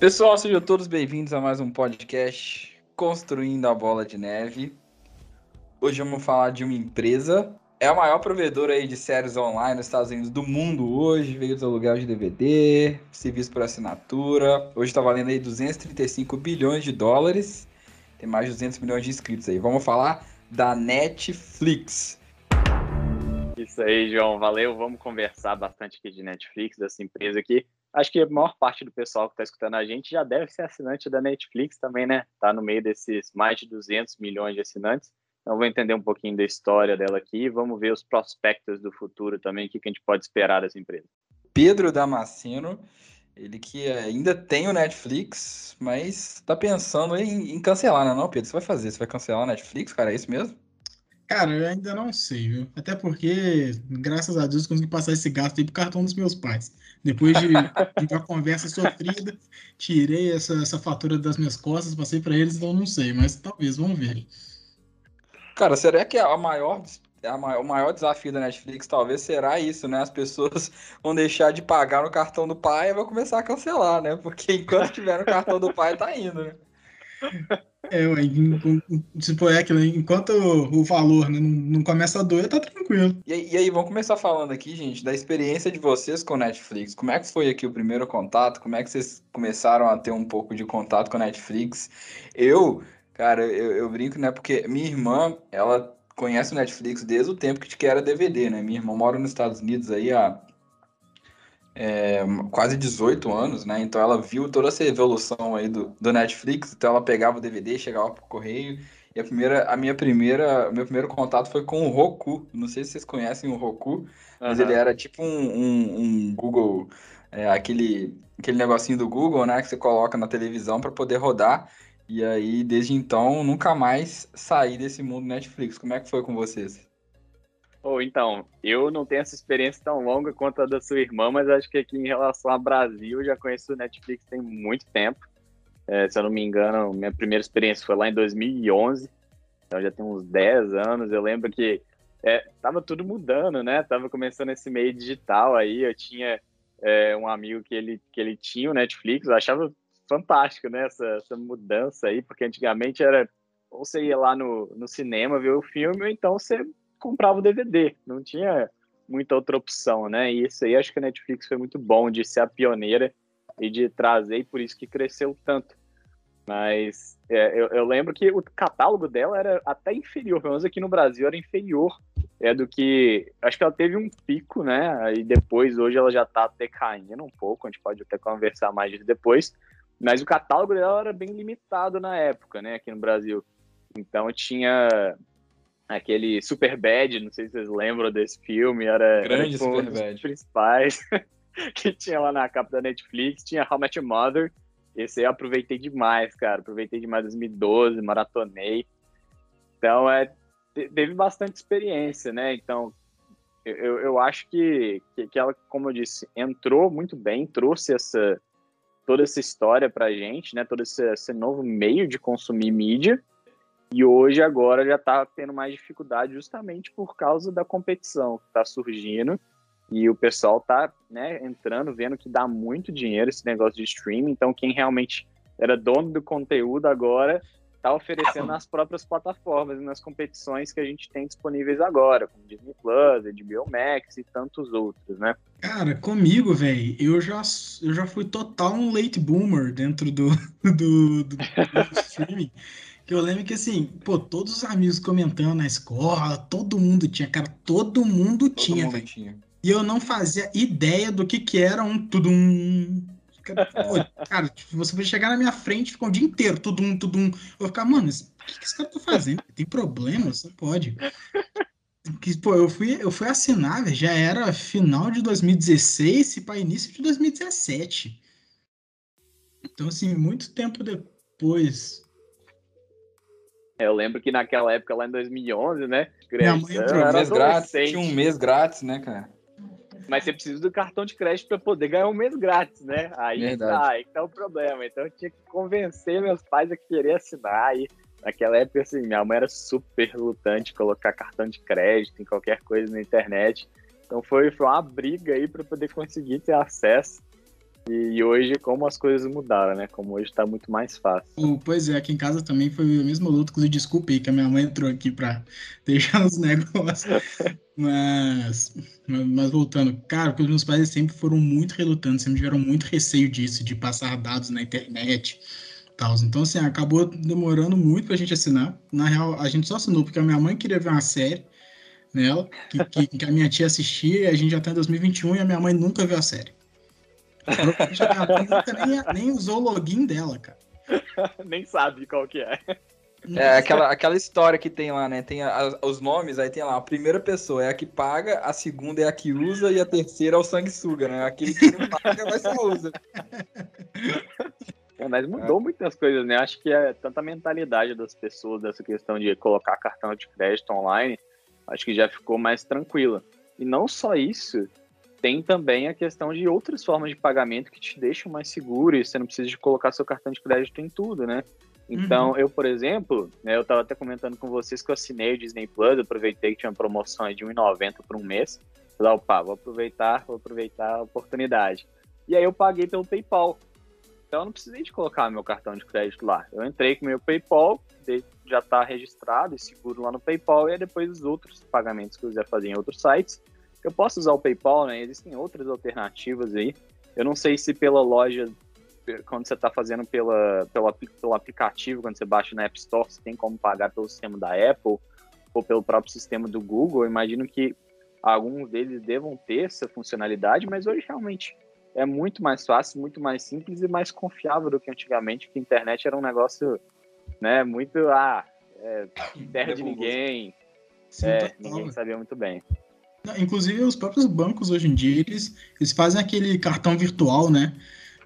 Pessoal, sejam todos bem-vindos a mais um podcast Construindo a Bola de Neve. Hoje vamos falar de uma empresa. É a maior provedora aí de séries online nos Estados Unidos do mundo hoje. Veio do aluguel de DVD, serviço por assinatura. Hoje está valendo aí 235 bilhões de dólares. Tem mais de 200 milhões de inscritos aí. Vamos falar da Netflix. Isso aí, João. Valeu. Vamos conversar bastante aqui de Netflix, dessa empresa aqui. Acho que a maior parte do pessoal que está escutando a gente já deve ser assinante da Netflix também, né? Tá no meio desses mais de 200 milhões de assinantes. Então, vou entender um pouquinho da história dela aqui e vamos ver os prospectos do futuro também, o que a gente pode esperar dessa empresa. Pedro Damasceno, ele que ainda tem o Netflix, mas está pensando em, em cancelar, né? Não, Pedro? Você vai fazer? Você vai cancelar o Netflix, cara? É isso mesmo? Cara, eu ainda não sei, viu? Até porque, graças a Deus, consegui passar esse gasto aí pro cartão dos meus pais. Depois de, de uma conversa sofrida, tirei essa, essa fatura das minhas costas, passei para eles, então não sei, mas talvez, vamos ver. Cara, será que a maior, a maior, o maior desafio da Netflix talvez será isso, né? As pessoas vão deixar de pagar no cartão do pai e vão começar a cancelar, né? Porque enquanto tiver no cartão do pai, tá indo, né? É, ué, tipo, é aquilo, enquanto o valor né, não, começa a doer, tá tranquilo. E, e, aí, vamos começar falando aqui, gente, da experiência de vocês com Netflix. Como é que foi aqui o primeiro contato? Como é que vocês começaram a ter um pouco de contato com Netflix? Eu, cara, eu, eu brinco, né, porque minha irmã, ela conhece o Netflix desde o tempo que era DVD, né? Minha irmã mora nos Estados Unidos aí há é, quase 18 anos, né? Então ela viu toda essa evolução aí do, do Netflix. Então ela pegava o DVD, chegava pro correio. E a primeira, a minha primeira, meu primeiro contato foi com o Roku. Não sei se vocês conhecem o Roku, mas uhum. ele era tipo um, um, um Google, é, aquele, aquele negocinho do Google, né? Que você coloca na televisão para poder rodar. E aí, desde então, nunca mais saí desse mundo Netflix. Como é que foi com vocês? Ou então, eu não tenho essa experiência tão longa quanto a da sua irmã, mas acho que aqui em relação ao Brasil, eu já conheço o Netflix tem muito tempo. É, se eu não me engano, minha primeira experiência foi lá em 2011, então já tem uns 10 anos. Eu lembro que é, tava tudo mudando, né? Tava começando esse meio digital aí. Eu tinha é, um amigo que ele, que ele tinha o Netflix, eu achava fantástico, né? Essa, essa mudança aí, porque antigamente era ou você ia lá no, no cinema ver o filme, ou então você comprava o DVD, não tinha muita outra opção, né? E isso aí acho que a Netflix foi muito bom de ser a pioneira e de trazer, e por isso que cresceu tanto. Mas é, eu, eu, lembro que o catálogo dela era até inferior, pelo menos aqui no Brasil era inferior é do que. Acho que ela teve um pico, né? Aí depois, hoje ela já tá decaindo um pouco, a gente pode até conversar mais disso depois. Mas o catálogo dela era bem limitado na época, né? Aqui no Brasil. Então tinha aquele Super Bad, não sei se vocês lembram desse filme, era, Grande era tipo, um dos principais que tinha lá na capa da Netflix, tinha How Much Mother, esse aí eu aproveitei demais, cara, aproveitei demais 2012, maratonei, então é, teve bastante experiência, né, então eu, eu acho que, que, que ela, como eu disse, entrou muito bem, trouxe essa toda essa história pra gente, né, todo esse, esse novo meio de consumir mídia, e hoje, agora, já está tendo mais dificuldade justamente por causa da competição que está surgindo. E o pessoal está né, entrando, vendo que dá muito dinheiro esse negócio de streaming. Então, quem realmente era dono do conteúdo agora está oferecendo nas próprias plataformas e nas competições que a gente tem disponíveis agora, como Disney Plus, HBO Max e tantos outros, né? Cara, comigo, velho, eu já, eu já fui total um late boomer dentro do, do, do, do streaming. Que eu lembro que assim, pô, todos os amigos comentando na escola, todo mundo tinha, cara, todo mundo todo tinha. E eu não fazia ideia do que que era um tudum. Cara, tipo, você vai chegar na minha frente, ficar o dia inteiro, tudum, tudum. Eu vou ficar, mano, o que, que esse cara tá fazendo? Tem problema? Você pode. Que, pô, eu fui, eu fui assinar, já era final de 2016 e para início de 2017. Então, assim, muito tempo depois eu lembro que naquela época, lá em 2011, né? Minha mãe entrou um mês grátis, tinha um mês grátis, né, cara? Mas você precisa do cartão de crédito para poder ganhar um mês grátis, né? Aí tá, aí tá o problema. Então eu tinha que convencer meus pais a querer assinar. Aí, naquela época, assim, minha mãe era super lutante colocar cartão de crédito em qualquer coisa na internet. Então foi, foi uma briga aí para poder conseguir ter acesso. E hoje, como as coisas mudaram, né? Como hoje tá muito mais fácil. Pois é, aqui em casa também foi a mesma luta. Inclusive, desculpe aí que a minha mãe entrou aqui pra deixar os negócios. mas, mas voltando, cara, porque os meus pais sempre foram muito relutantes, sempre tiveram muito receio disso, de passar dados na internet. Tal. Então, assim, acabou demorando muito pra gente assinar. Na real, a gente só assinou porque a minha mãe queria ver uma série nela, que, que, que a minha tia assistia, e a gente já tá em 2021 e a minha mãe nunca viu a série. A nunca nem, nem usou o login dela, cara. nem sabe qual que é. É aquela, aquela história que tem lá, né? Tem a, os nomes, aí tem lá, a primeira pessoa é a que paga, a segunda é a que usa e a terceira é o sanguessuga, né? Aquele que não paga, mas só usa. É, mas mudou é. muitas coisas, né? Acho que é tanta mentalidade das pessoas dessa questão de colocar cartão de crédito online, acho que já ficou mais tranquila. E não só isso, tem também a questão de outras formas de pagamento que te deixam mais seguro e você não precisa de colocar seu cartão de crédito em tudo, né? Então, uhum. eu, por exemplo, né, eu estava até comentando com vocês que eu assinei o Disney Plus, aproveitei que tinha uma promoção de R$1,90 por um mês. Falei, opa, vou aproveitar, vou aproveitar a oportunidade. E aí eu paguei pelo PayPal. Então eu não precisei de colocar meu cartão de crédito lá. Eu entrei com meu PayPal, já está registrado e seguro lá no PayPal, e aí depois os outros pagamentos que eu quiser fazer em outros sites, eu posso usar o PayPal, né? Existem outras alternativas aí. Eu não sei se pela loja, quando você está fazendo pela, pela, pelo aplicativo, quando você baixa na App Store, você tem como pagar pelo sistema da Apple ou pelo próprio sistema do Google. Eu imagino que alguns deles devam ter essa funcionalidade, mas hoje realmente é muito mais fácil, muito mais simples e mais confiável do que antigamente, que a internet era um negócio, né, muito, ah, é, terra de ninguém, Sim, é, ninguém sabia muito bem. Inclusive, os próprios bancos hoje em dia, eles, eles fazem aquele cartão virtual, né?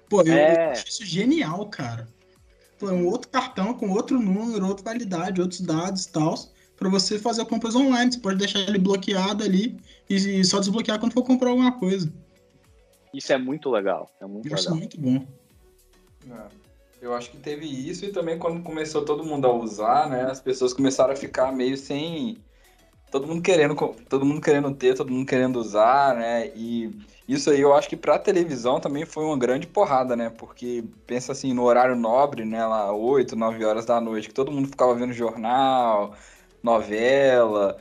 Pô, eu, é. eu acho isso genial, cara. Pô, é um outro cartão com outro número, outra validade, outros dados e tal, para você fazer compras online. Você pode deixar ele bloqueado ali e só desbloquear quando for comprar alguma coisa. Isso é muito legal. É muito isso legal. é muito bom. É. Eu acho que teve isso e também quando começou todo mundo a usar, né? As pessoas começaram a ficar meio sem. Todo mundo querendo, todo mundo querendo ter, todo mundo querendo usar, né? E isso aí eu acho que para televisão também foi uma grande porrada, né? Porque pensa assim, no horário nobre, né? Lá 8, 9 horas da noite, que todo mundo ficava vendo jornal, novela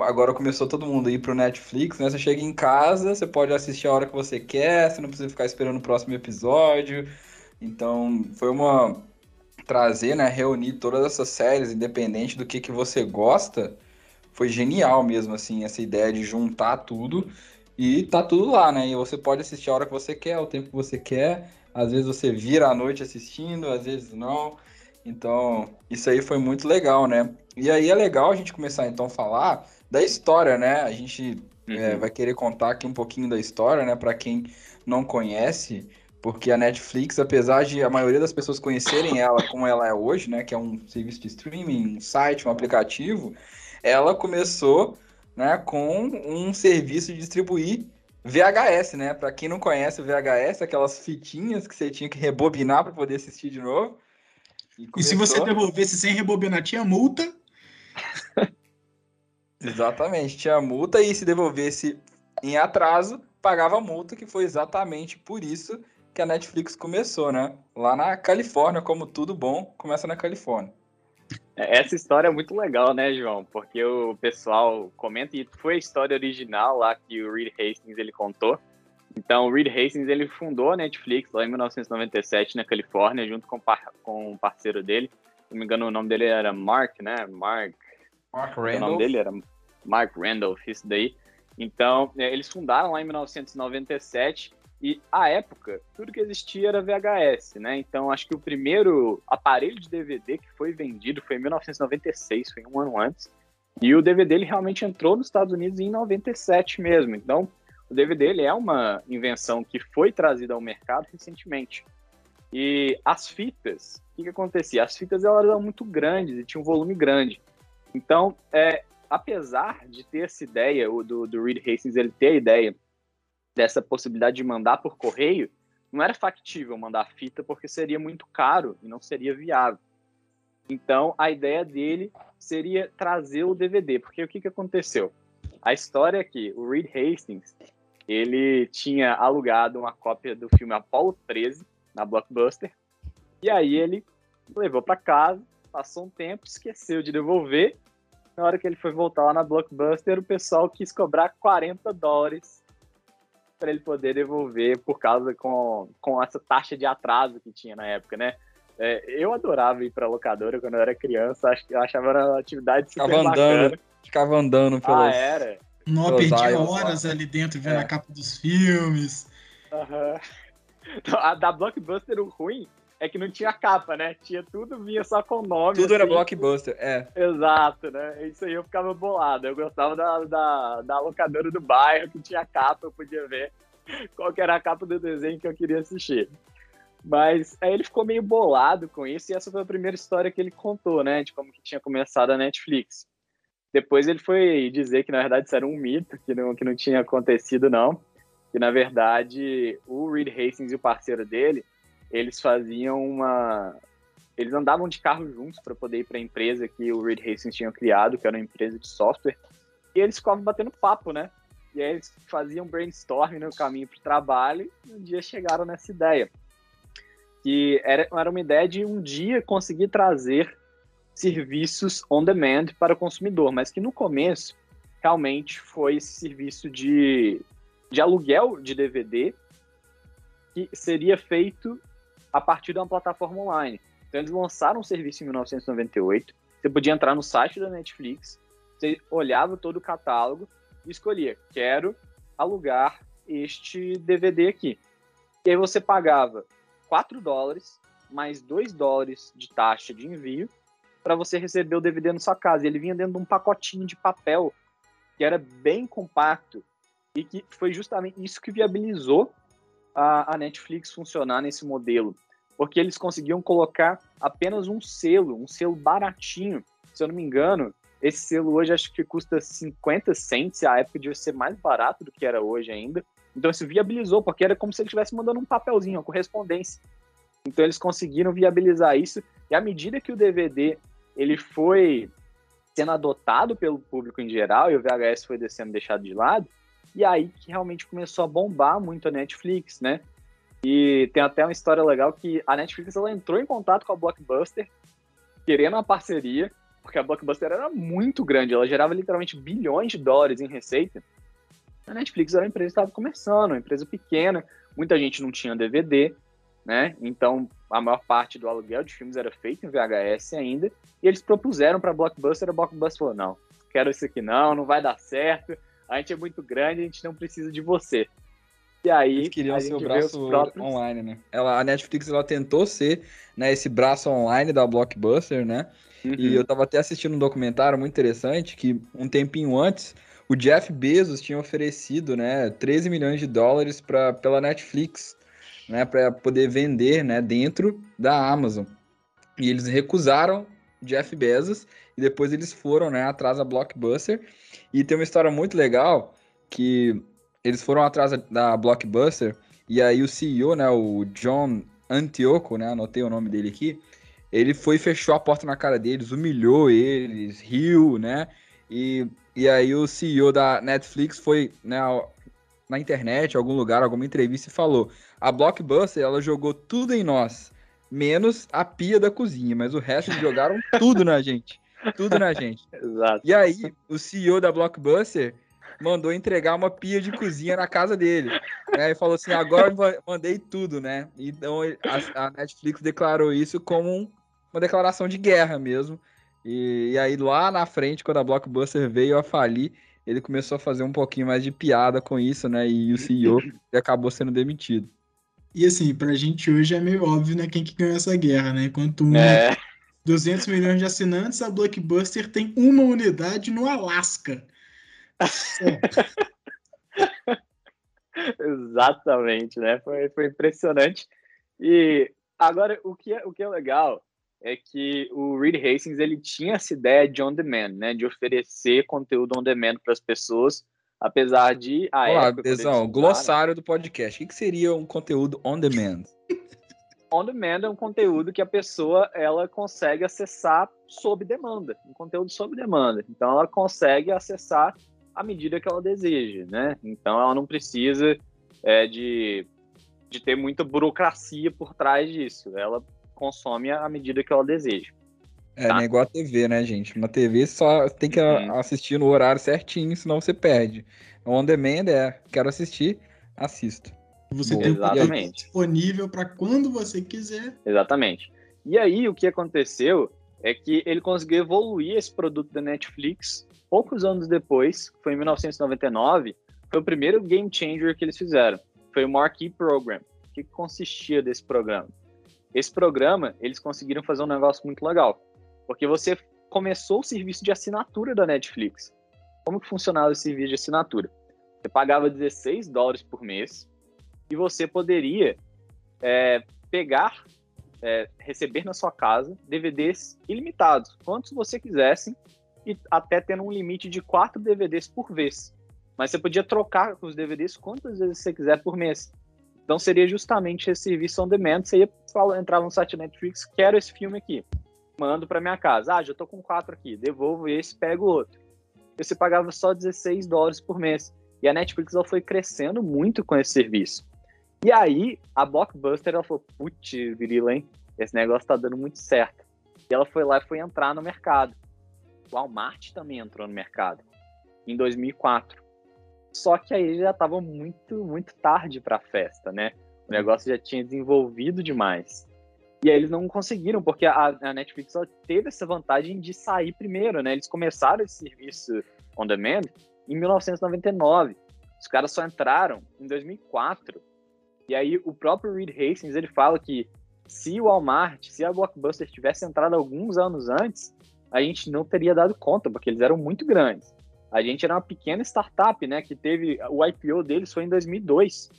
agora começou todo mundo a ir pro Netflix, né? Você chega em casa, você pode assistir a hora que você quer, você não precisa ficar esperando o próximo episódio. Então, foi uma trazer, né, reunir todas essas séries, independente do que que você gosta, foi genial mesmo assim, essa ideia de juntar tudo e tá tudo lá, né? E você pode assistir a hora que você quer, o tempo que você quer. Às vezes você vira à noite assistindo, às vezes não. Então, isso aí foi muito legal, né? E aí é legal a gente começar então a falar da história, né? A gente é, uhum. é, vai querer contar aqui um pouquinho da história, né? Para quem não conhece, porque a Netflix, apesar de a maioria das pessoas conhecerem ela como ela é hoje, né? Que é um serviço de streaming, um site, um aplicativo, ela começou, né? Com um serviço de distribuir VHS, né? Para quem não conhece o VHS, aquelas fitinhas que você tinha que rebobinar para poder assistir de novo. E, começou... e se você devolvesse sem rebobinar, tinha multa. Exatamente, tinha multa e se devolvesse em atraso, pagava multa, que foi exatamente por isso que a Netflix começou, né? Lá na Califórnia, como tudo bom, começa na Califórnia. É, essa história é muito legal, né, João? Porque o pessoal comenta, e foi a história original lá que o Reed Hastings ele contou. Então, o Reed Hastings ele fundou a Netflix lá em 1997 na Califórnia, junto com, com um parceiro dele. Se não me engano, o nome dele era Mark, né? Mark Mark Randolph. O nome dele era Mark Randolph, isso daí. Então, é, eles fundaram lá em 1997 e, à época, tudo que existia era VHS, né? Então, acho que o primeiro aparelho de DVD que foi vendido foi em 1996, foi um ano antes. E o DVD ele realmente entrou nos Estados Unidos em 97 mesmo. Então, o DVD ele é uma invenção que foi trazida ao mercado recentemente. E as fitas, o que, que acontecia? As fitas elas eram muito grandes e tinham um volume grande. Então, é, apesar de ter essa ideia, o do, do Reed Hastings ele ter a ideia dessa possibilidade de mandar por correio, não era factível mandar fita porque seria muito caro e não seria viável. Então, a ideia dele seria trazer o DVD, porque o que, que aconteceu? A história é que o Reed Hastings, ele tinha alugado uma cópia do filme Apollo 13 na Blockbuster. E aí ele levou para casa, passou um tempo, esqueceu de devolver. Na hora que ele foi voltar lá na Blockbuster, o pessoal quis cobrar 40 dólares para ele poder devolver por causa com, com essa taxa de atraso que tinha na época, né? É, eu adorava ir para locadora quando eu era criança, acho que eu achava uma atividade super ficava bacana. Andando, ficava andando pelos... Ah, era? Não, perdia horas ali dentro vendo é. a capa dos filmes. Uhum. A da Blockbuster, o ruim é que não tinha capa, né? Tinha tudo, vinha só com nome. Tudo assim. era blockbuster, é. Exato, né? Isso aí eu ficava bolado. Eu gostava da, da, da locadora do bairro, que tinha capa, eu podia ver qual que era a capa do desenho que eu queria assistir. Mas aí ele ficou meio bolado com isso, e essa foi a primeira história que ele contou, né? De como que tinha começado a Netflix. Depois ele foi dizer que, na verdade, isso era um mito, que não, que não tinha acontecido, não. Que, na verdade, o Reed Hastings e o parceiro dele eles faziam uma. Eles andavam de carro juntos para poder ir para a empresa que o Reed Hastings tinha criado, que era uma empresa de software, e eles ficavam batendo papo, né? E aí eles faziam brainstorming no caminho para o trabalho e um dia chegaram nessa ideia. Que era, era uma ideia de um dia conseguir trazer serviços on demand para o consumidor, mas que no começo realmente foi esse serviço de, de aluguel de DVD que seria feito a partir de uma plataforma online. Então eles lançaram um serviço em 1998. Você podia entrar no site da Netflix, você olhava todo o catálogo e escolhia: quero alugar este DVD aqui. E aí você pagava 4 dólares mais 2 dólares de taxa de envio para você receber o DVD na sua casa. Ele vinha dentro de um pacotinho de papel que era bem compacto e que foi justamente isso que viabilizou a, a Netflix funcionar nesse modelo porque eles conseguiam colocar apenas um selo, um selo baratinho. Se eu não me engano, esse selo hoje acho que custa 50 cents, a época devia ser mais barato do que era hoje ainda. Então isso viabilizou, porque era como se ele estivesse mandando um papelzinho, uma correspondência. Então eles conseguiram viabilizar isso, e à medida que o DVD ele foi sendo adotado pelo público em geral, e o VHS foi descendo deixado de lado, e aí que realmente começou a bombar muito a Netflix, né? E tem até uma história legal que a Netflix ela entrou em contato com a Blockbuster, querendo uma parceria, porque a Blockbuster era muito grande, ela gerava literalmente bilhões de dólares em receita. A Netflix era uma empresa que estava começando, uma empresa pequena, muita gente não tinha DVD, né? Então a maior parte do aluguel de filmes era feito em VHS ainda, e eles propuseram para a Blockbuster, a Blockbuster falou: não, quero isso aqui não, não vai dar certo, a gente é muito grande, a gente não precisa de você. E aí, Eles queriam ser o braço próprios... online, né? Ela, a Netflix ela tentou ser né, esse braço online da Blockbuster, né? Uhum. E eu tava até assistindo um documentário muito interessante que um tempinho antes o Jeff Bezos tinha oferecido, né, 13 milhões de dólares para pela Netflix, né, para poder vender, né, dentro da Amazon. E eles recusaram Jeff Bezos e depois eles foram, né, atrás da Blockbuster. E tem uma história muito legal que eles foram atrás da Blockbuster e aí o CEO, né, o John Antioco, né, anotei o nome dele aqui, ele foi e fechou a porta na cara deles, humilhou eles, riu, né, e, e aí o CEO da Netflix foi, né, na internet, algum lugar, alguma entrevista e falou, a Blockbuster, ela jogou tudo em nós, menos a pia da cozinha, mas o resto jogaram tudo na gente, tudo na gente. Exato. E aí, o CEO da Blockbuster mandou entregar uma pia de cozinha na casa dele. Né? E falou assim: agora mandei tudo, né? Então a, a Netflix declarou isso como um, uma declaração de guerra mesmo. E, e, aí lá na frente, quando a Blockbuster veio a falir, ele começou a fazer um pouquinho mais de piada com isso, né? E o CEO acabou sendo demitido. E assim, pra gente hoje é meio óbvio, né, quem que ganhou essa guerra, né? Enquanto um é. 200 milhões de assinantes, a Blockbuster tem uma unidade no Alasca. Exatamente, né? Foi, foi impressionante. E agora, o que, é, o que é legal é que o Reed Hastings ele tinha essa ideia de on demand, né? De oferecer conteúdo on demand para as pessoas, apesar de. A Olá, glossário do podcast. O que seria um conteúdo on demand? On demand é um conteúdo que a pessoa ela consegue acessar sob demanda, um conteúdo sob demanda. Então ela consegue acessar à medida que ela deseja, né? Então ela não precisa é, de, de ter muita burocracia por trás disso. Ela consome à medida que ela deseja. É, tá? não é igual a TV, né, gente? Na TV só tem que uhum. assistir no horário certinho, senão você perde. On demand é, quero assistir, assisto. Você Boa. tem Exatamente. disponível para quando você quiser. Exatamente. E aí o que aconteceu é que ele conseguiu evoluir esse produto da Netflix poucos anos depois, foi em 1999, foi o primeiro game changer que eles fizeram. Foi o Marquee Program. O que consistia desse programa? Esse programa, eles conseguiram fazer um negócio muito legal. Porque você começou o serviço de assinatura da Netflix. Como que funcionava esse serviço de assinatura? Você pagava 16 dólares por mês e você poderia é, pegar, é, receber na sua casa DVDs ilimitados, quantos você quisesse, e até tendo um limite de 4 DVDs por vez. Mas você podia trocar os DVDs quantas vezes você quiser por mês. Então seria justamente esse serviço on demand. Você ia entrar no site Netflix, quero esse filme aqui mando para minha casa. Ah, já tô com quatro aqui, devolvo esse, pego outro. Você pagava só 16 dólares por mês. E a Netflix ela foi crescendo muito com esse serviço. E aí, a Blockbuster ela falou: putz, virila, hein? Esse negócio tá dando muito certo. E ela foi lá e foi entrar no mercado. O Walmart também entrou no mercado em 2004. Só que aí já estava muito, muito tarde para a festa, né? O negócio já tinha desenvolvido demais. E aí eles não conseguiram, porque a, a Netflix teve essa vantagem de sair primeiro, né? Eles começaram esse serviço on demand em 1999. Os caras só entraram em 2004. E aí o próprio Reed Hastings, ele fala que se o Walmart, se a Blockbuster tivesse entrado alguns anos antes, a gente não teria dado conta, porque eles eram muito grandes. A gente era uma pequena startup, né, que teve o IPO deles foi em 2002.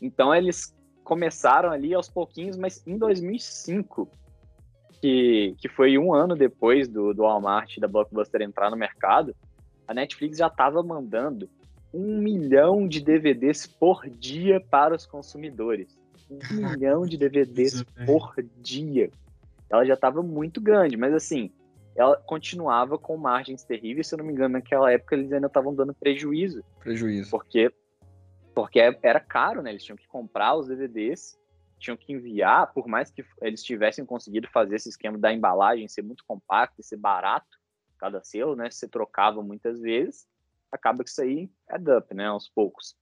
Então eles começaram ali aos pouquinhos, mas em 2005, que, que foi um ano depois do, do Walmart da Blockbuster entrar no mercado, a Netflix já estava mandando um milhão de DVDs por dia para os consumidores. Um milhão de DVDs por dia. Ela já estava muito grande, mas assim, ela continuava com margens terríveis. Se eu não me engano, naquela época eles ainda estavam dando prejuízo. Prejuízo. Porque porque é, era caro, né? Eles tinham que comprar os DVDs, tinham que enviar, por mais que eles tivessem conseguido fazer esse esquema da embalagem ser muito compacto e ser barato, cada selo, né? Você trocava muitas vezes, acaba que isso aí é dump, né? Aos poucos.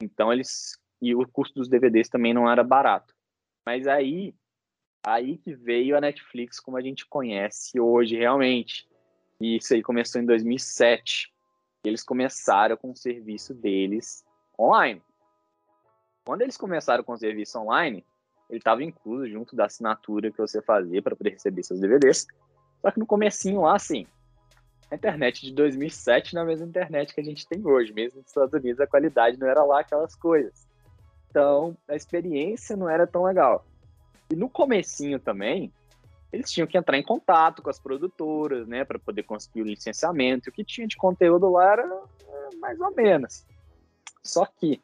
Então eles e o custo dos DVDs também não era barato. Mas aí, aí que veio a Netflix como a gente conhece hoje realmente. E isso aí começou em 2007. Eles começaram com o serviço deles online. Quando eles começaram com o serviço online, ele estava incluso junto da assinatura que você fazia para poder receber seus DVDs. Só que no comecinho lá, assim, a internet de 2007 não é a mesma internet que a gente tem hoje. Mesmo nos Estados Unidos, a qualidade não era lá aquelas coisas. Então, a experiência não era tão legal. E no comecinho também, eles tinham que entrar em contato com as produtoras, né, para poder conseguir o licenciamento. O que tinha de conteúdo lá era é, mais ou menos. Só que,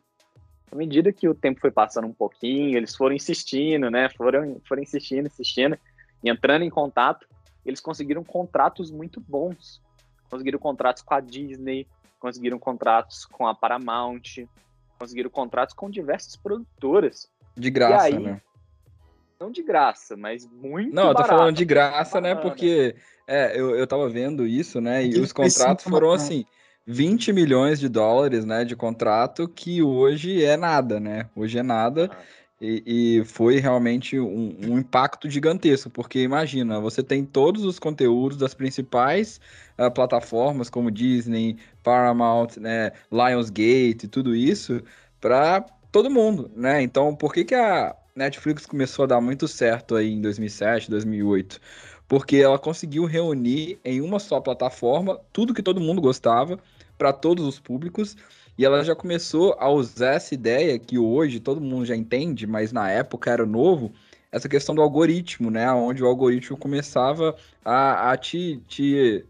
à medida que o tempo foi passando um pouquinho, eles foram insistindo, né? Foram, foram insistindo, insistindo, e entrando em contato, eles conseguiram contratos muito bons. Conseguiram contratos com a Disney, conseguiram contratos com a Paramount, conseguiram contratos com diversas produtoras. De graça, aí, né? Não de graça, mas muito Não, eu tô falando de graça, né? Porque é, eu, eu tava vendo isso, né? E os contratos foram assim 20 milhões de dólares, né, de contrato, que hoje é nada, né? Hoje é nada. E, e foi realmente um, um, impacto gigantesco, porque imagina, você tem todos os conteúdos das principais uh, plataformas, como Disney, Paramount, né, Lionsgate, tudo isso, para todo mundo, né? Então, por que, que a Netflix começou a dar muito certo aí em 2007, 2008? Porque ela conseguiu reunir em uma só plataforma tudo que todo mundo gostava para todos os públicos e ela já começou a usar essa ideia que hoje todo mundo já entende, mas na época era novo, essa questão do algoritmo, né? Onde o algoritmo começava a, a te, te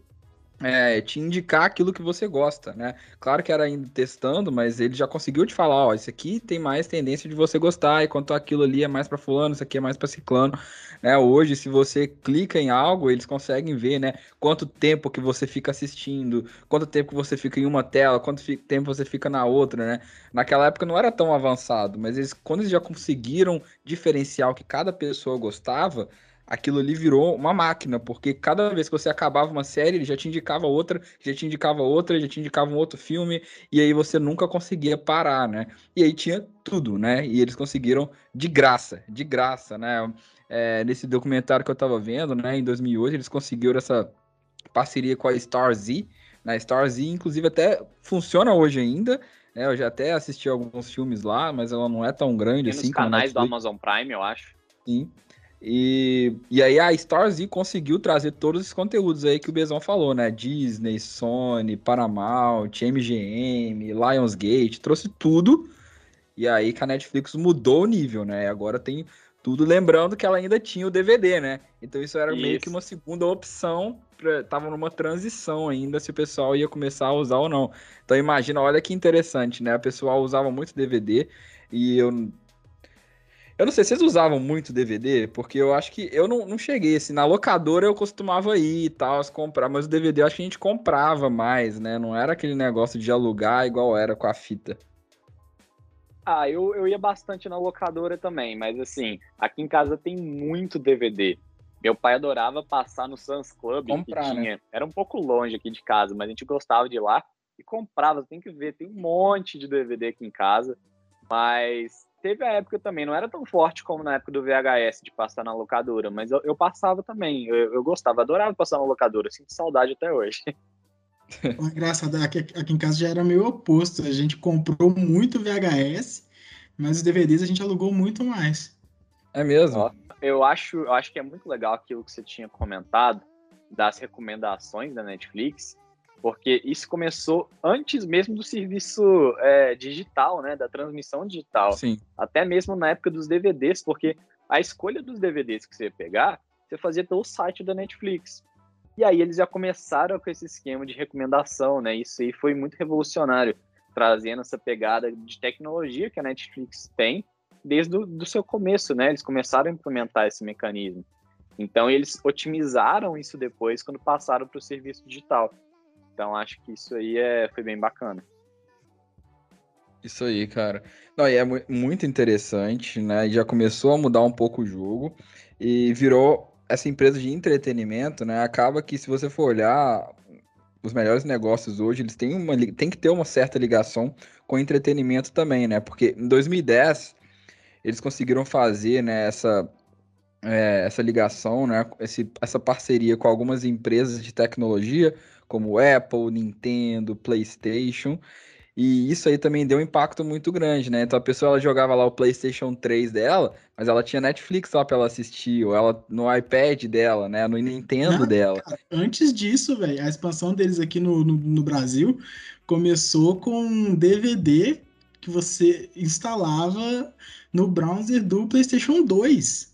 é, te indicar aquilo que você gosta, né? Claro que era indo testando, mas ele já conseguiu te falar, ó, isso aqui tem mais tendência de você gostar, enquanto aquilo ali é mais para fulano, isso aqui é mais para ciclano, né? Hoje, se você clica em algo, eles conseguem ver, né, quanto tempo que você fica assistindo, quanto tempo que você fica em uma tela, quanto tempo você fica na outra, né? Naquela época não era tão avançado, mas eles, quando eles já conseguiram diferenciar o que cada pessoa gostava, aquilo ali virou uma máquina, porque cada vez que você acabava uma série, ele já te indicava outra, já te indicava outra, já te indicava um outro filme, e aí você nunca conseguia parar, né? E aí tinha tudo, né? E eles conseguiram de graça, de graça, né? É, nesse documentário que eu tava vendo, né, em 2008, eles conseguiram essa parceria com a Star Z, né? Star Z, inclusive, até funciona hoje ainda, né? Eu já até assisti alguns filmes lá, mas ela não é tão grande Tem assim. Nos canais do Amazon Prime, eu acho. Sim. E, e aí a Starz conseguiu trazer todos esses conteúdos aí que o Bezão falou, né? Disney, Sony, Paramount, MGM, Lionsgate, trouxe tudo. E aí que a Netflix mudou o nível, né? Agora tem tudo lembrando que ela ainda tinha o DVD, né? Então isso era isso. meio que uma segunda opção, pra, tava numa transição ainda se o pessoal ia começar a usar ou não. Então imagina, olha que interessante, né? O pessoal usava muito DVD e eu eu não sei, vocês usavam muito DVD? Porque eu acho que eu não, não cheguei, assim, na locadora eu costumava ir e tal, comprar, mas o DVD eu acho que a gente comprava mais, né? Não era aquele negócio de alugar igual era com a fita. Ah, eu, eu ia bastante na locadora também, mas assim, aqui em casa tem muito DVD. Meu pai adorava passar no Suns Club, Comprar, que tinha. Né? Era um pouco longe aqui de casa, mas a gente gostava de ir lá e comprava. Tem que ver, tem um monte de DVD aqui em casa. Mas teve a época também, não era tão forte como na época do VHS de passar na locadora, mas eu, eu passava também, eu, eu, gostava, adorava passar na locadora, sinto saudade até hoje. Engraçado, aqui, aqui em casa já era meio oposto, a gente comprou muito VHS, mas os DVDs a gente alugou muito mais. É mesmo? Eu acho, eu acho que é muito legal aquilo que você tinha comentado, das recomendações da Netflix, porque isso começou antes mesmo do serviço é, digital, né, da transmissão digital. Sim. Até mesmo na época dos DVDs, porque a escolha dos DVDs que você ia pegar, você fazia pelo site da Netflix. E aí eles já começaram com esse esquema de recomendação, né? Isso aí foi muito revolucionário, trazendo essa pegada de tecnologia que a Netflix tem desde o do seu começo, né? Eles começaram a implementar esse mecanismo. Então eles otimizaram isso depois quando passaram para o serviço digital. Então acho que isso aí é, foi bem bacana. Isso aí, cara. Não, e é muito interessante, né? Já começou a mudar um pouco o jogo e virou essa empresa de entretenimento, né? Acaba que se você for olhar os melhores negócios hoje, eles têm uma tem que ter uma certa ligação com entretenimento também, né? Porque em 2010 eles conseguiram fazer, né, essa é, essa ligação, né, esse, essa parceria com algumas empresas de tecnologia, como Apple, Nintendo, PlayStation. E isso aí também deu um impacto muito grande, né? Então a pessoa ela jogava lá o PlayStation 3 dela, mas ela tinha Netflix lá para ela assistir, ou ela no iPad dela, né? No Nintendo Não, dela. Cara, antes disso, velho, a expansão deles aqui no, no, no Brasil começou com um DVD que você instalava no browser do PlayStation 2.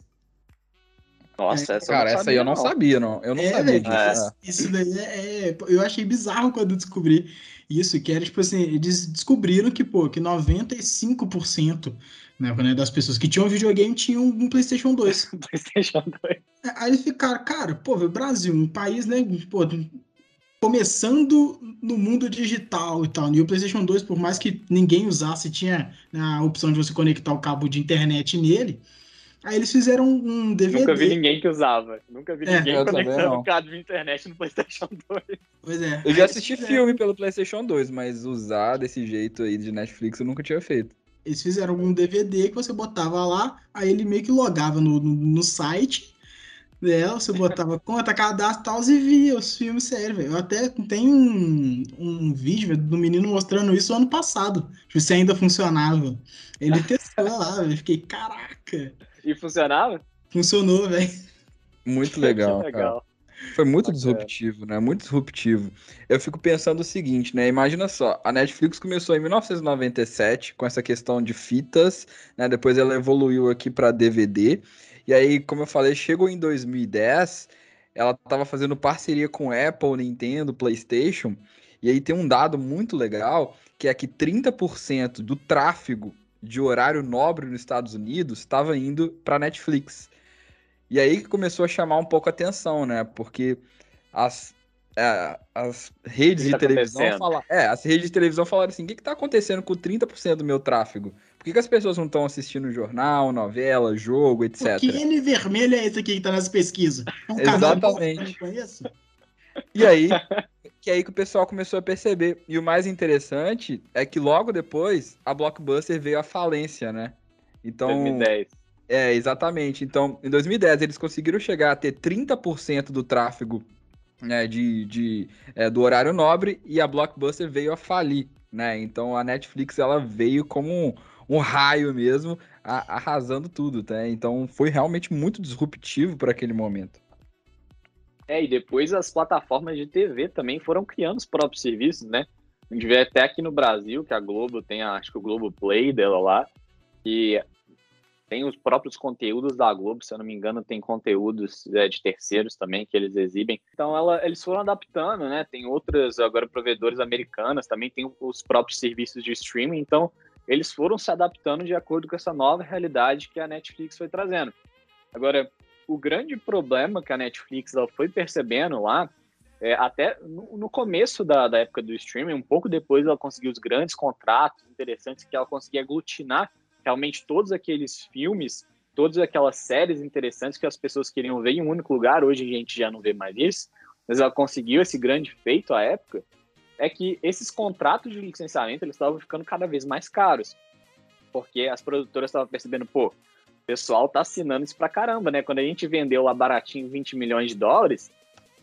Nossa, é, essa cara, essa aí eu não não. sabia, não. Eu não é, sabia disso. É. Isso daí é, é, Eu achei bizarro quando eu descobri isso, que era tipo assim, eles descobriram que, pô, que 95% né, né, das pessoas que tinham videogame tinham um PlayStation 2. PlayStation 2. É, aí eles ficaram, cara, pô, o Brasil, um país, né, pô, começando no mundo digital e tal. E o PlayStation 2, por mais que ninguém usasse, tinha né, a opção de você conectar o cabo de internet nele. Aí eles fizeram um DVD. Nunca vi ninguém que usava. Nunca vi é, ninguém conectando o cabo de internet no PlayStation 2. Pois é. Eu já assisti fizeram... filme pelo PlayStation 2, mas usar desse jeito aí de Netflix eu nunca tinha feito. Eles fizeram um DVD que você botava lá, aí ele meio que logava no, no, no site dela, você botava conta, cadastro e tal, e via os filmes sérios, velho. Eu até tenho um, um vídeo do menino mostrando isso ano passado, se ainda funcionava. Ele testou lá, eu fiquei, caraca. E funcionava? Funcionou, velho. Muito legal, legal. Foi muito disruptivo, né? Muito disruptivo. Eu fico pensando o seguinte, né? Imagina só, a Netflix começou em 1997 com essa questão de fitas, né? Depois ela evoluiu aqui para DVD. E aí, como eu falei, chegou em 2010, ela estava fazendo parceria com Apple, Nintendo, PlayStation, e aí tem um dado muito legal, que é que 30% do tráfego de horário nobre nos Estados Unidos estava indo para Netflix. E aí que começou a chamar um pouco a atenção, né? Porque as, é, as redes de tá televisão falaram. É, as redes de televisão falaram assim: o que, está acontecendo com 30% do meu tráfego? Por que, que as pessoas não estão assistindo jornal, novela, jogo, etc? Que N vermelho é esse aqui que está nas pesquisas? É um Exatamente. E aí, que aí que o pessoal começou a perceber. E o mais interessante é que logo depois a Blockbuster veio à falência, né? Então, 2010. É, exatamente. Então, em 2010 eles conseguiram chegar a ter 30% do tráfego né, de, de é, do horário nobre e a Blockbuster veio a falir, né? Então a Netflix ela veio como um, um raio mesmo, a, arrasando tudo, tá? Então foi realmente muito disruptivo para aquele momento. É, e depois as plataformas de TV também foram criando os próprios serviços, né? A gente vê até aqui no Brasil que a Globo tem, acho que o Globo Play dela lá, que tem os próprios conteúdos da Globo, se eu não me engano, tem conteúdos é, de terceiros também que eles exibem. Então ela, eles foram adaptando, né? Tem outras agora provedores americanas, também tem os próprios serviços de streaming. Então eles foram se adaptando de acordo com essa nova realidade que a Netflix foi trazendo. Agora, o grande problema que a Netflix ela foi percebendo lá, é, até no, no começo da, da época do streaming, um pouco depois ela conseguiu os grandes contratos interessantes que ela conseguia aglutinar realmente todos aqueles filmes, todas aquelas séries interessantes que as pessoas queriam ver em um único lugar, hoje a gente já não vê mais isso, mas ela conseguiu esse grande feito à época, é que esses contratos de licenciamento eles estavam ficando cada vez mais caros, porque as produtoras estavam percebendo, pô, pessoal tá assinando isso pra caramba, né? Quando a gente vendeu lá baratinho 20 milhões de dólares,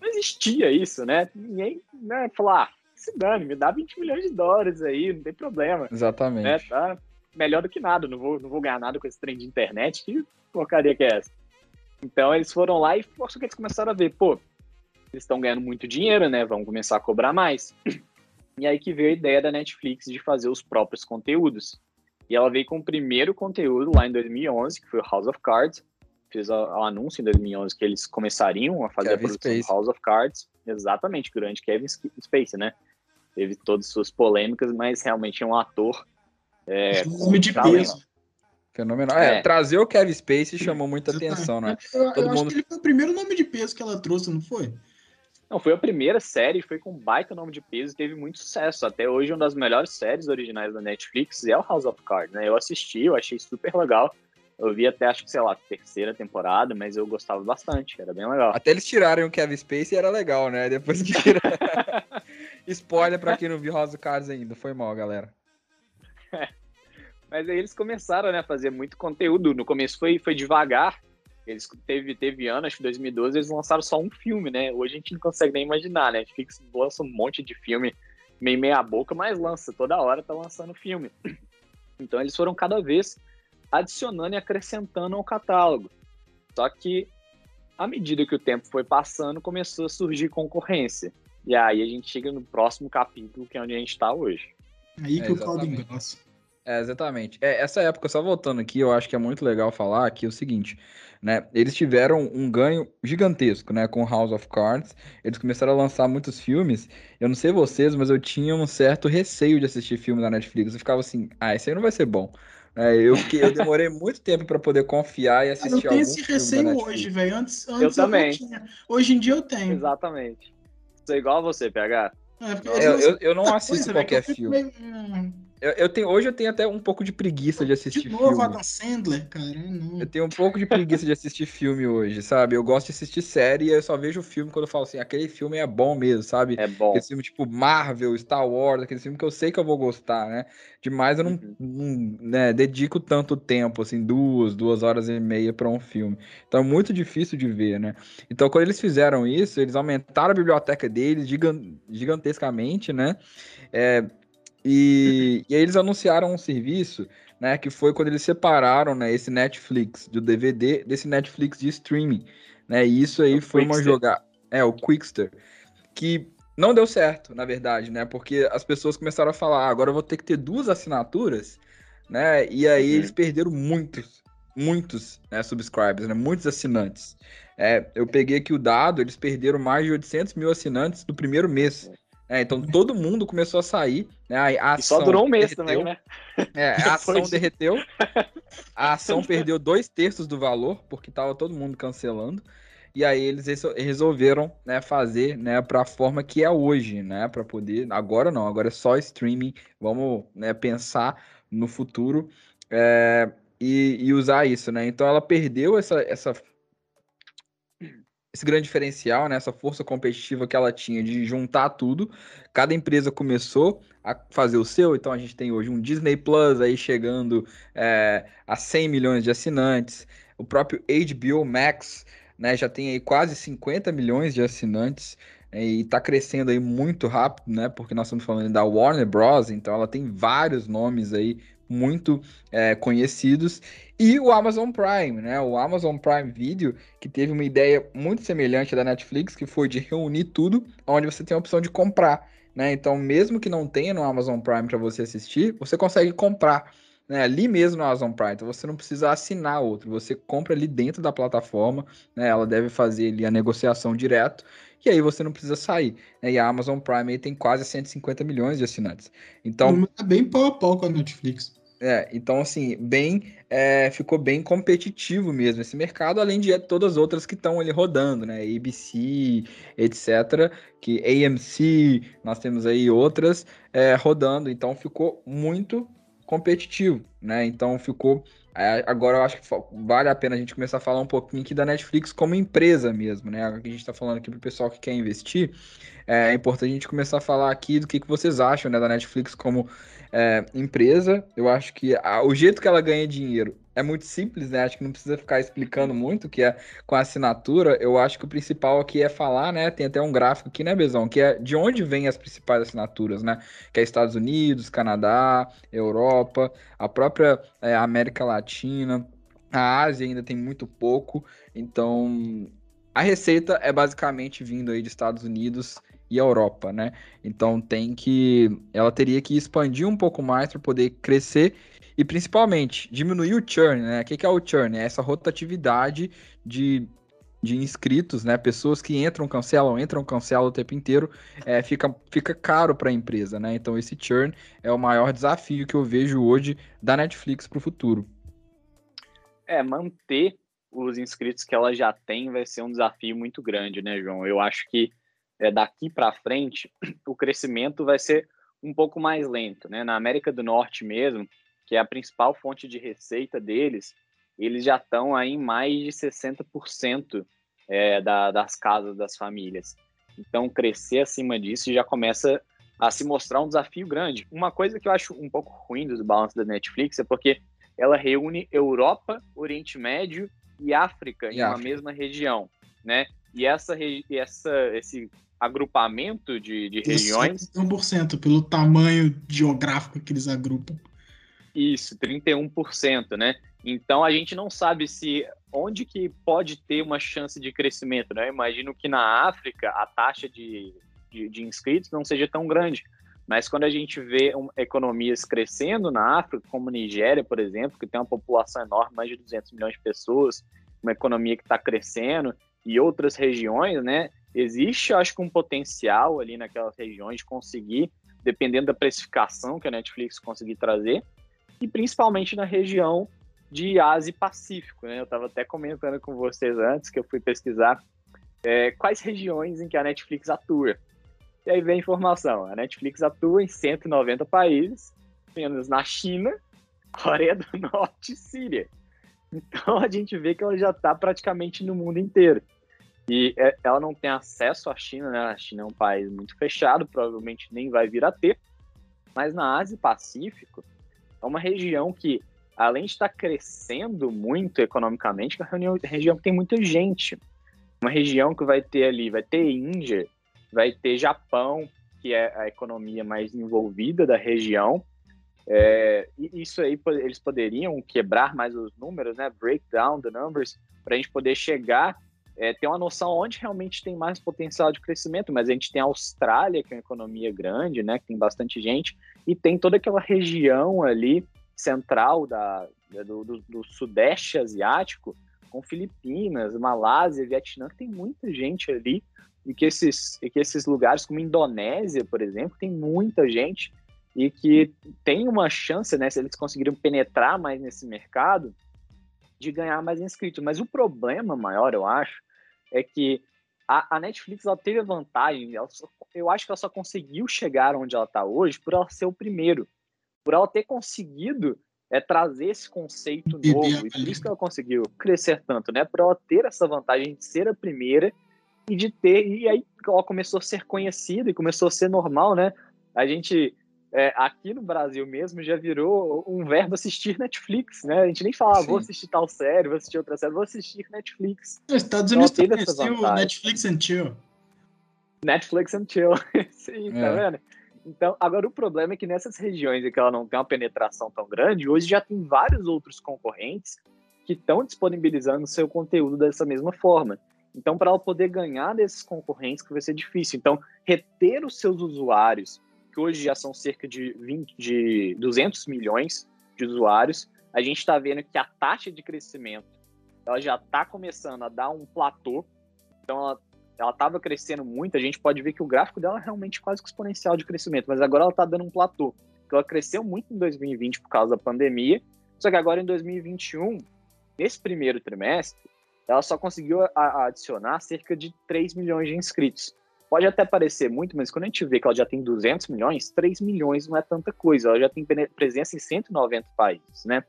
não existia isso, né? Ninguém né, falou, ah, se dane, me dá 20 milhões de dólares aí, não tem problema. Exatamente. Né? Tá, melhor do que nada, não vou, não vou ganhar nada com esse trem de internet, que porcaria que é essa? Então eles foram lá e só que eles começaram a ver, pô, eles estão ganhando muito dinheiro, né? Vão começar a cobrar mais. E aí que veio a ideia da Netflix de fazer os próprios conteúdos. E ela veio com o primeiro conteúdo lá em 2011, que foi o House of Cards. Fez o anúncio em 2011 que eles começariam a fazer Kevin a produção Space. do House of Cards. Exatamente, grande Kevin Spacey, né? Teve todas as suas polêmicas, mas realmente é um ator é, nome de peso. Fenomenal. É, é, trazer o Kevin Space chamou muita atenção, né? Eu, Todo eu mundo... acho que ele foi o primeiro nome de peso que ela trouxe, não foi? Não, foi a primeira série, foi com baita nome de peso e teve muito sucesso. Até hoje, uma das melhores séries originais da Netflix é o House of Cards, né? Eu assisti, eu achei super legal. Eu vi até, acho que, sei lá, terceira temporada, mas eu gostava bastante, era bem legal. Até eles tirarem o Kevin Space era legal, né? Depois que tiraram... Spoiler pra quem não viu House of Cards ainda, foi mal, galera. Mas aí eles começaram né, a fazer muito conteúdo. No começo foi, foi devagar. Eles teve, teve ano, acho que 2012, eles lançaram só um filme, né? Hoje a gente não consegue nem imaginar, né? A Netflix lança um monte de filme meio meia boca, mas lança, toda hora tá lançando filme. Então eles foram cada vez adicionando e acrescentando ao catálogo. Só que à medida que o tempo foi passando, começou a surgir concorrência. E aí a gente chega no próximo capítulo, que é onde a gente está hoje. Aí que é, o caldo engrossa. É, exatamente. É, essa época, só voltando aqui, eu acho que é muito legal falar aqui o seguinte, né? Eles tiveram um ganho gigantesco, né? Com House of Cards. Eles começaram a lançar muitos filmes. Eu não sei vocês, mas eu tinha um certo receio de assistir filme da Netflix. Eu ficava assim, ah, esse aí não vai ser bom. É, eu, eu demorei muito tempo para poder confiar e assistir Eu tenho esse receio hoje, velho. Antes, antes eu também. Hoje em dia eu tenho. Exatamente. Sou igual a você, PH. É, eu, eu, eu, não assisto coisa, qualquer filme. Meio... Eu, eu, tenho, hoje eu tenho até um pouco de preguiça de assistir de novo, filme. Sandler, cara. Não. Eu tenho um pouco de preguiça de assistir filme hoje, sabe? Eu gosto de assistir série e eu só vejo o filme quando eu falo assim, aquele filme é bom mesmo, sabe? É bom. Aquele filme tipo Marvel, Star Wars, aquele filme que eu sei que eu vou gostar, né? Demais eu não, uhum. não né, dedico tanto tempo, assim, duas, duas horas e meia para um filme. Então é muito difícil de ver, né? Então quando eles fizeram isso, eles aumentaram a biblioteca deles gigantescamente, né? É, e, e aí eles anunciaram um serviço, né, que foi quando eles separaram, né, esse Netflix do DVD desse Netflix de streaming, né? E isso aí o foi Quickster. uma jogada, é o Quickster, que não deu certo, na verdade, né? Porque as pessoas começaram a falar, ah, agora eu vou ter que ter duas assinaturas, né? E aí uhum. eles perderam muitos, muitos, né, subscribers, né? Muitos assinantes. É, eu peguei aqui o dado, eles perderam mais de 800 mil assinantes no primeiro mês. É, então todo mundo começou a sair. Né? A, a só durou um mês derreteu, também, né? É, a ação derreteu. A ação perdeu dois terços do valor, porque estava todo mundo cancelando. E aí eles resolveram né, fazer né, para a forma que é hoje, né? Para poder. Agora não, agora é só streaming. Vamos né, pensar no futuro é, e, e, usar isso, né? Então ela perdeu essa, essa esse grande diferencial, né, essa força competitiva que ela tinha de juntar tudo. Cada empresa começou a fazer o seu, então a gente tem hoje um Disney Plus aí chegando é, a 100 milhões de assinantes, o próprio HBO Max né, já tem aí quase 50 milhões de assinantes é, e está crescendo aí muito rápido, né, porque nós estamos falando da Warner Bros, então ela tem vários nomes aí muito é, conhecidos e o Amazon Prime, né? O Amazon Prime Video, que teve uma ideia muito semelhante da Netflix, que foi de reunir tudo, onde você tem a opção de comprar, né? Então, mesmo que não tenha no Amazon Prime para você assistir, você consegue comprar. Né, ali mesmo no Amazon Prime, então você não precisa assinar outro, você compra ali dentro da plataforma, né, ela deve fazer ali a negociação direto, e aí você não precisa sair. Né, e a Amazon Prime tem quase 150 milhões de assinantes. Então, é bem pau a pau com a Netflix. É, então assim, bem, é, ficou bem competitivo mesmo esse mercado, além de todas as outras que estão ali rodando, né? ABC, etc. Que AMC, nós temos aí outras é, rodando, então ficou muito competitivo, né? Então ficou. É, agora eu acho que vale a pena a gente começar a falar um pouquinho aqui da Netflix como empresa mesmo, né? A gente está falando aqui para o pessoal que quer investir. É importante a gente começar a falar aqui do que, que vocês acham né, da Netflix como é, empresa. Eu acho que a, o jeito que ela ganha dinheiro é muito simples, né? Acho que não precisa ficar explicando muito, que é com a assinatura. Eu acho que o principal aqui é falar, né? Tem até um gráfico aqui, né, Bezão? Que é de onde vêm as principais assinaturas, né? Que é Estados Unidos, Canadá, Europa, a própria é, América Latina. A Ásia ainda tem muito pouco, então a receita é basicamente vindo aí dos Estados Unidos e Europa, né? Então tem que. Ela teria que expandir um pouco mais para poder crescer e principalmente diminuir o churn, né? O que é o churn? É essa rotatividade de, de inscritos, né? Pessoas que entram, cancelam, entram, cancelam o tempo inteiro, é, fica, fica caro para a empresa, né? Então esse churn é o maior desafio que eu vejo hoje da Netflix para o futuro. É, manter os inscritos que ela já tem vai ser um desafio muito grande, né, João? Eu acho que é, daqui para frente, o crescimento vai ser um pouco mais lento. Né? Na América do Norte mesmo, que é a principal fonte de receita deles, eles já estão aí em mais de 60% é, da, das casas das famílias. Então, crescer acima disso já começa a se mostrar um desafio grande. Uma coisa que eu acho um pouco ruim dos balanços da Netflix é porque ela reúne Europa, Oriente Médio e África e em África. uma mesma região, né? E essa, essa, esse agrupamento de, de regiões. 31% pelo tamanho geográfico que eles agrupam. Isso, 31%, né? Então a gente não sabe se onde que pode ter uma chance de crescimento, né? Eu imagino que na África a taxa de, de, de inscritos não seja tão grande. Mas quando a gente vê um, economias crescendo na África, como Nigéria, por exemplo, que tem uma população enorme, mais de 200 milhões de pessoas, uma economia que está crescendo, e outras regiões, né? Existe, acho que, um potencial ali naquelas regiões de conseguir, dependendo da precificação que a Netflix conseguir trazer, e principalmente na região de Ásia e Pacífico, né? Eu estava até comentando com vocês antes que eu fui pesquisar é, quais regiões em que a Netflix atua. E aí vem a informação: a Netflix atua em 190 países, menos na China, Coreia do Norte e Síria. Então a gente vê que ela já está praticamente no mundo inteiro. E é, ela não tem acesso à China, né? A China é um país muito fechado, provavelmente nem vai vir a ter. Mas na Ásia e Pacífico é uma região que, além de estar crescendo muito economicamente, é uma região que tem muita gente. Uma região que vai ter ali, vai ter Índia, vai ter Japão, que é a economia mais envolvida da região. É, isso aí eles poderiam quebrar mais os números, né? Break down the numbers, para a gente poder chegar é, ter uma noção onde realmente tem mais potencial de crescimento, mas a gente tem a Austrália, que é uma economia grande, né, que tem bastante gente, e tem toda aquela região ali central da, do, do, do sudeste asiático, com Filipinas, Malásia, Vietnã, tem muita gente ali, e que esses, e que esses lugares, como Indonésia, por exemplo, tem muita gente, e que tem uma chance, né, se eles conseguirem penetrar mais nesse mercado, de ganhar mais inscritos. Mas o problema maior, eu acho, é que a, a Netflix ela teve a vantagem, ela só, eu acho que ela só conseguiu chegar onde ela está hoje por ela ser o primeiro, por ela ter conseguido é, trazer esse conceito novo, e por isso que ela conseguiu crescer tanto, né? Por ela ter essa vantagem de ser a primeira e de ter, e aí ela começou a ser conhecida e começou a ser normal, né? A gente é, aqui no Brasil mesmo já virou um verbo assistir Netflix, né? A gente nem fala, ah, vou assistir tal série, vou assistir outra série, vou assistir Netflix. Nos Estados Unidos então, Netflix and Chill. Netflix and Chill. Sim, tá é. tá vendo? Então, agora o problema é que nessas regiões em que ela não tem uma penetração tão grande, hoje já tem vários outros concorrentes que estão disponibilizando seu conteúdo dessa mesma forma. Então, para ela poder ganhar desses concorrentes, que vai ser difícil. Então, reter os seus usuários que hoje já são cerca de, 20, de 200 milhões de usuários, a gente está vendo que a taxa de crescimento ela já está começando a dar um platô. Então, ela estava crescendo muito. A gente pode ver que o gráfico dela é realmente quase que exponencial de crescimento, mas agora ela está dando um platô. Ela cresceu muito em 2020 por causa da pandemia, só que agora em 2021, nesse primeiro trimestre, ela só conseguiu adicionar cerca de 3 milhões de inscritos. Pode até parecer muito, mas quando a gente vê que ela já tem 200 milhões, 3 milhões não é tanta coisa. Ela já tem presença em 190 países, né?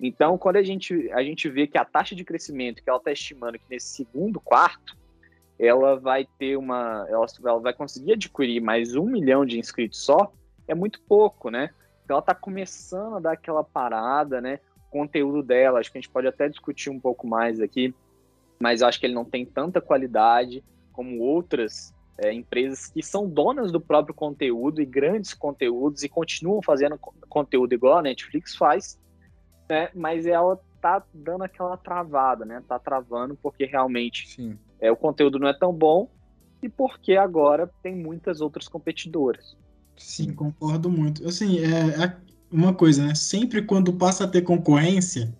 Então, quando a gente, a gente vê que a taxa de crescimento que ela está estimando que nesse segundo quarto, ela vai ter uma. Ela, ela vai conseguir adquirir mais um milhão de inscritos só, é muito pouco, né? Então ela está começando a dar aquela parada, né? O conteúdo dela, acho que a gente pode até discutir um pouco mais aqui, mas acho que ele não tem tanta qualidade como outras é, empresas que são donas do próprio conteúdo e grandes conteúdos e continuam fazendo conteúdo igual a Netflix faz, né? Mas ela tá dando aquela travada, né? Tá travando porque realmente Sim. é, o conteúdo não é tão bom e porque agora tem muitas outras competidoras. Sim, concordo muito. Assim, é, é uma coisa, né? Sempre quando passa a ter concorrência,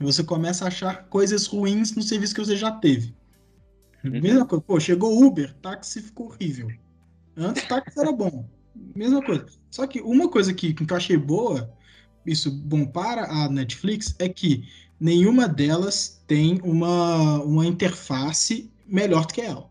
você começa a achar coisas ruins no serviço que você já teve. Uhum. Mesma coisa, pô, chegou Uber, táxi ficou horrível. Antes táxi era bom. Mesma coisa. Só que uma coisa que, que eu achei boa, isso bom para a Netflix, é que nenhuma delas tem uma, uma interface melhor do que ela.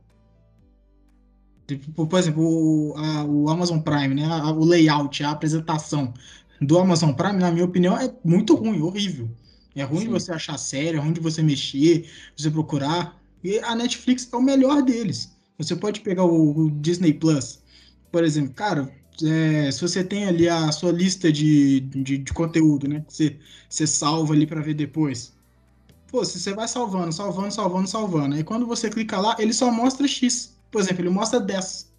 Tipo, por exemplo, o, a, o Amazon Prime, né? A, o layout, a apresentação do Amazon Prime, na minha opinião, é muito ruim, horrível. É ruim Sim. de você achar série, é ruim de você mexer, você procurar. E a Netflix é o melhor deles. Você pode pegar o, o Disney Plus, por exemplo, cara, é, se você tem ali a sua lista de, de, de conteúdo, né? Que você, você salva ali para ver depois. Pô, se você vai salvando, salvando, salvando, salvando. Aí quando você clica lá, ele só mostra X. Por exemplo, ele mostra 10.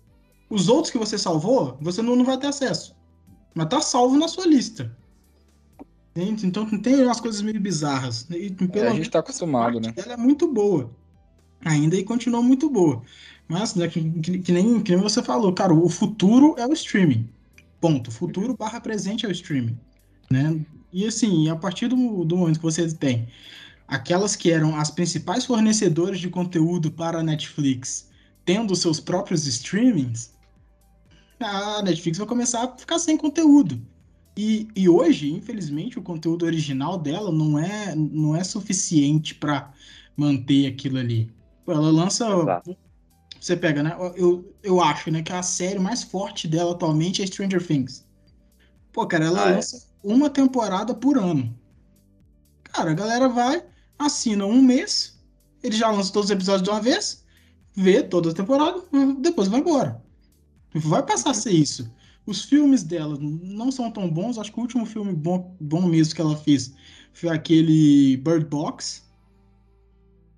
Os outros que você salvou, você não, não vai ter acesso. Mas tá salvo na sua lista. Então tem umas coisas meio bizarras. E, é, a gente tá acostumado, né? Ela é muito boa ainda e continua muito boa. Mas, né, que, que, nem, que nem você falou, cara, o futuro é o streaming. Ponto. Futuro barra presente é o streaming. Né? E assim, a partir do, do momento que você tem aquelas que eram as principais fornecedoras de conteúdo para a Netflix tendo seus próprios streamings, a Netflix vai começar a ficar sem conteúdo. E, e hoje, infelizmente, o conteúdo original dela não é, não é suficiente para manter aquilo ali. Ela lança. Exato. Você pega, né? Eu, eu acho, né, que a série mais forte dela atualmente é Stranger Things. Pô, cara, ela ah, é? lança é? uma temporada por ano. Cara, a galera vai, assina um mês, ele já lança todos os episódios de uma vez, vê toda a temporada, depois vai embora. Vai passar a ser isso. Os filmes dela não são tão bons. Acho que o último filme bom, bom mesmo que ela fez foi aquele Bird Box.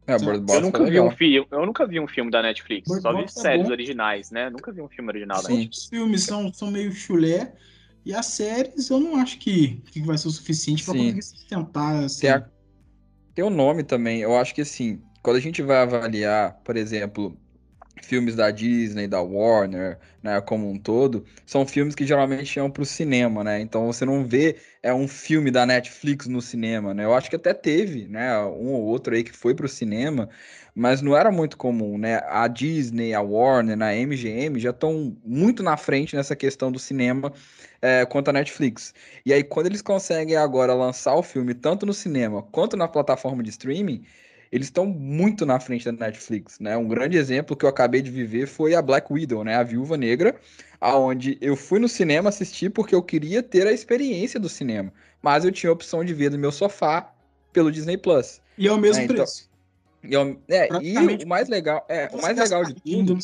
É, Bird Box eu nunca vi um filme, eu nunca vi um filme da Netflix, Bird só Box vi é séries bom. originais, né? Nunca vi um filme original Sim. da Netflix. Os filmes são, são meio chulé e as séries eu não acho que, que vai ser o suficiente para conseguir sustentar assim. Tem, a... Tem um nome também, eu acho que assim, quando a gente vai avaliar, por exemplo, filmes da Disney, da Warner, né, como um todo, são filmes que geralmente iam para o cinema, né? Então você não vê é um filme da Netflix no cinema, né? Eu acho que até teve, né, um ou outro aí que foi para o cinema, mas não era muito comum, né? A Disney, a Warner, a MGM já estão muito na frente nessa questão do cinema é, quanto a Netflix. E aí quando eles conseguem agora lançar o filme tanto no cinema quanto na plataforma de streaming eles estão muito na frente da Netflix, né? Um grande exemplo que eu acabei de viver foi a Black Widow, né? A Viúva Negra, aonde eu fui no cinema assistir porque eu queria ter a experiência do cinema, mas eu tinha a opção de ver no meu sofá pelo Disney Plus. E é o mesmo é, preço. Então, e, é, e o mais legal, é, o mais legal de tudo,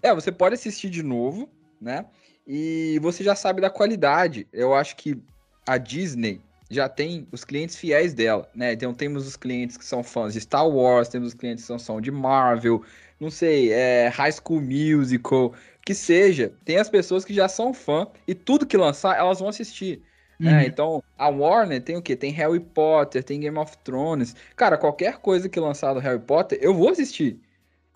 é, você pode assistir de novo, né? E você já sabe da qualidade. Eu acho que a Disney já tem os clientes fiéis dela, né? Então temos os clientes que são fãs de Star Wars, temos os clientes que são de Marvel, não sei, é, High School Musical, que seja. Tem as pessoas que já são fã e tudo que lançar elas vão assistir. Né? Uhum. É, então, a Warner tem o quê? Tem Harry Potter, tem Game of Thrones. Cara, qualquer coisa que lançar do Harry Potter, eu vou assistir.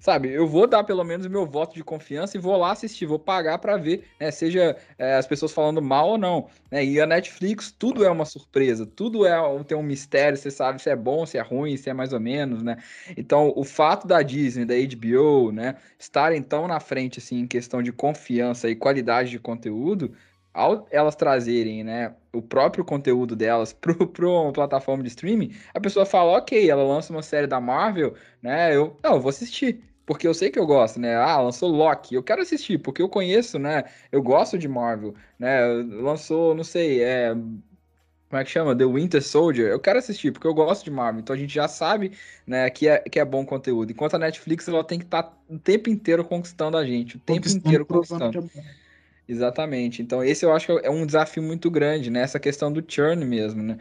Sabe, eu vou dar pelo menos o meu voto de confiança e vou lá assistir, vou pagar para ver, né, seja é, as pessoas falando mal ou não. Né? E a Netflix, tudo é uma surpresa, tudo é tem um mistério, você sabe se é bom, se é ruim, se é mais ou menos, né? Então, o fato da Disney, da HBO, né, estarem tão na frente, assim, em questão de confiança e qualidade de conteúdo, ao elas trazerem, né, o próprio conteúdo delas para uma plataforma de streaming, a pessoa fala, ok, ela lança uma série da Marvel, né, eu, não, eu vou assistir, porque eu sei que eu gosto, né? Ah, lançou Loki, eu quero assistir, porque eu conheço, né? Eu gosto de Marvel, né? Lançou, não sei, é. Como é que chama? The Winter Soldier. Eu quero assistir, porque eu gosto de Marvel. Então a gente já sabe, né, que é, que é bom conteúdo. Enquanto a Netflix, ela tem que estar tá o tempo inteiro conquistando a gente. O tempo inteiro conquistando. Exatamente. Então, esse eu acho que é um desafio muito grande, né? Essa questão do churn mesmo, né?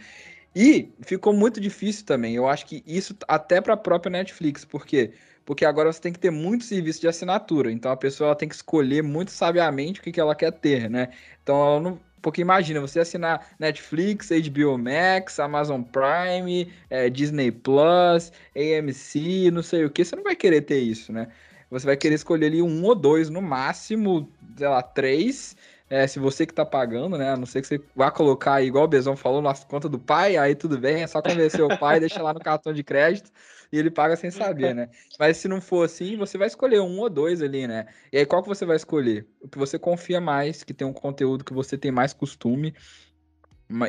E ficou muito difícil também. Eu acho que isso até para a própria Netflix, porque quê? Porque agora você tem que ter muito serviço de assinatura. Então a pessoa tem que escolher muito sabiamente o que, que ela quer ter, né? Então não. Porque imagina, você assinar Netflix, HBO Max, Amazon Prime, é, Disney Plus, AMC, não sei o que, você não vai querer ter isso, né? Você vai querer escolher ali um ou dois, no máximo, sei lá, três, é, se você que tá pagando, né? A não ser que você vá colocar aí, igual o Bezão falou, na conta do pai, aí tudo bem, é só convencer o pai, deixa lá no cartão de crédito e ele paga sem saber, né? Mas se não for assim, você vai escolher um ou dois ali, né? E aí qual que você vai escolher? O que você confia mais, que tem um conteúdo que você tem mais costume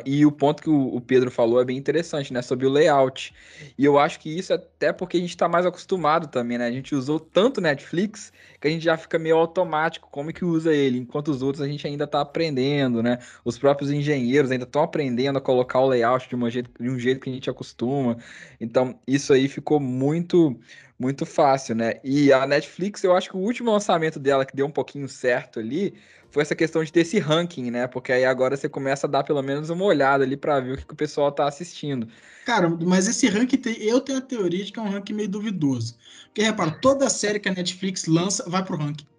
e o ponto que o Pedro falou é bem interessante, né? Sobre o layout. E eu acho que isso é até porque a gente está mais acostumado também, né? A gente usou tanto Netflix que a gente já fica meio automático como que usa ele, enquanto os outros a gente ainda está aprendendo, né? Os próprios engenheiros ainda estão aprendendo a colocar o layout de, uma jeito, de um jeito que a gente acostuma. Então, isso aí ficou muito muito fácil, né? E a Netflix, eu acho que o último lançamento dela que deu um pouquinho certo ali foi essa questão de ter esse ranking, né? Porque aí agora você começa a dar pelo menos uma olhada ali para ver o que, que, o pessoal tá assistindo. Cara, mas esse ranking tem, eu tenho a teoria de que é um ranking meio duvidoso. Porque repara, toda série que a Netflix lança vai pro ranking.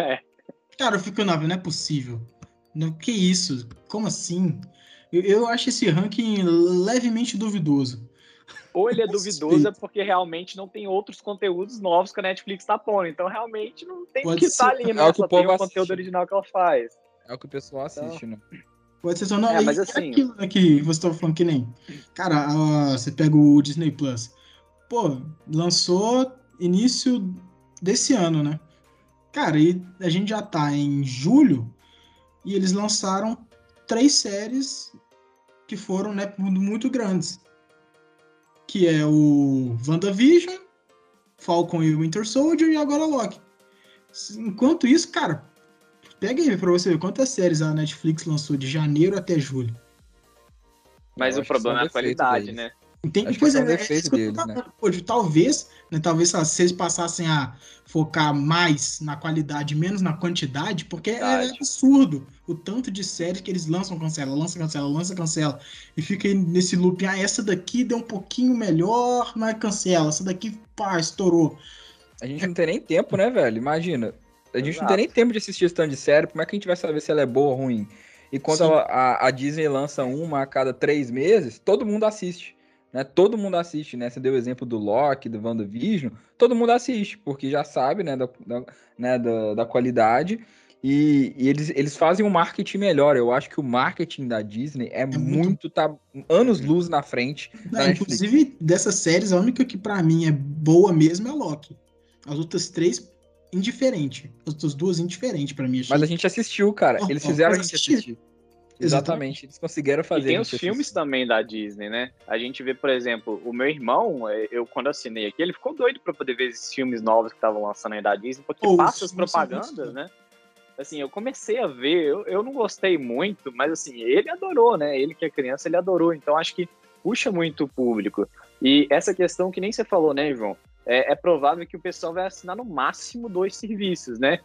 É. Cara, eu fico na não é possível. Não, que isso? Como assim? Eu, eu acho esse ranking levemente duvidoso. Ou ele é duvidoso é porque realmente não tem outros conteúdos novos que a Netflix tá pondo. Então realmente não tem o que estar tá ali, né? É o que Só o tem o assiste. conteúdo original que ela faz. É o que o pessoal então assiste, então... né? Pode ser só não. É, mas assim. Aquilo né, que você tava falando que nem. Cara, uh, você pega o Disney Plus. Pô, lançou início desse ano, né? Cara, e a gente já tá em julho e eles lançaram três séries que foram né, muito grandes que é o WandaVision, Falcon e Winter Soldier e agora Loki. Enquanto isso, cara, pega aí pra você ver quantas séries a Netflix lançou de janeiro até julho. Mas Eu o problema é a qualidade, deles. né? Entende? Pois é, é, é isso deles, né? De, talvez, né, talvez se eles passassem a focar mais na qualidade, menos na quantidade, porque é, é absurdo o tanto de séries que eles lançam, cancela, lança, cancela, lança, cancela, e fica nesse loop, ah, essa daqui deu um pouquinho melhor, mas cancela, essa daqui, pá, estourou. A gente não tem nem tempo, né, velho? Imagina. A gente Exato. não tem nem tempo de assistir esse tanto de série, como é que a gente vai saber se ela é boa ou ruim? E quando a, a, Disney lança uma a cada três meses, todo mundo assiste né? Todo mundo assiste, né? Você deu o exemplo do Loki, do WandaVision, todo mundo assiste, porque já sabe, né, da, da né, da, da qualidade. E, e, eles, eles fazem um marketing melhor. Eu acho que o marketing da Disney é, é muito, muito, tá anos luz na frente. É, inclusive, dessas séries, a única que para mim é boa mesmo é a Loki. As outras três, indiferente. As outras duas, indiferente para mim. Achei... Mas a gente assistiu, cara. Eles fizeram a gente assistir. Exatamente, eles conseguiram fazer. E tem os filmes também da Disney, né? A gente vê, por exemplo, o meu irmão, é, eu quando assinei aqui, ele ficou doido para poder ver esses filmes novos que estavam lançando aí da Disney, porque oh, passa as propagandas, né? Assim, eu comecei a ver, eu, eu não gostei muito, mas assim, ele adorou, né? Ele que é criança, ele adorou. Então acho que puxa muito o público. E essa questão que nem você falou, né, João? É, é provável que o pessoal vai assinar no máximo dois serviços, né?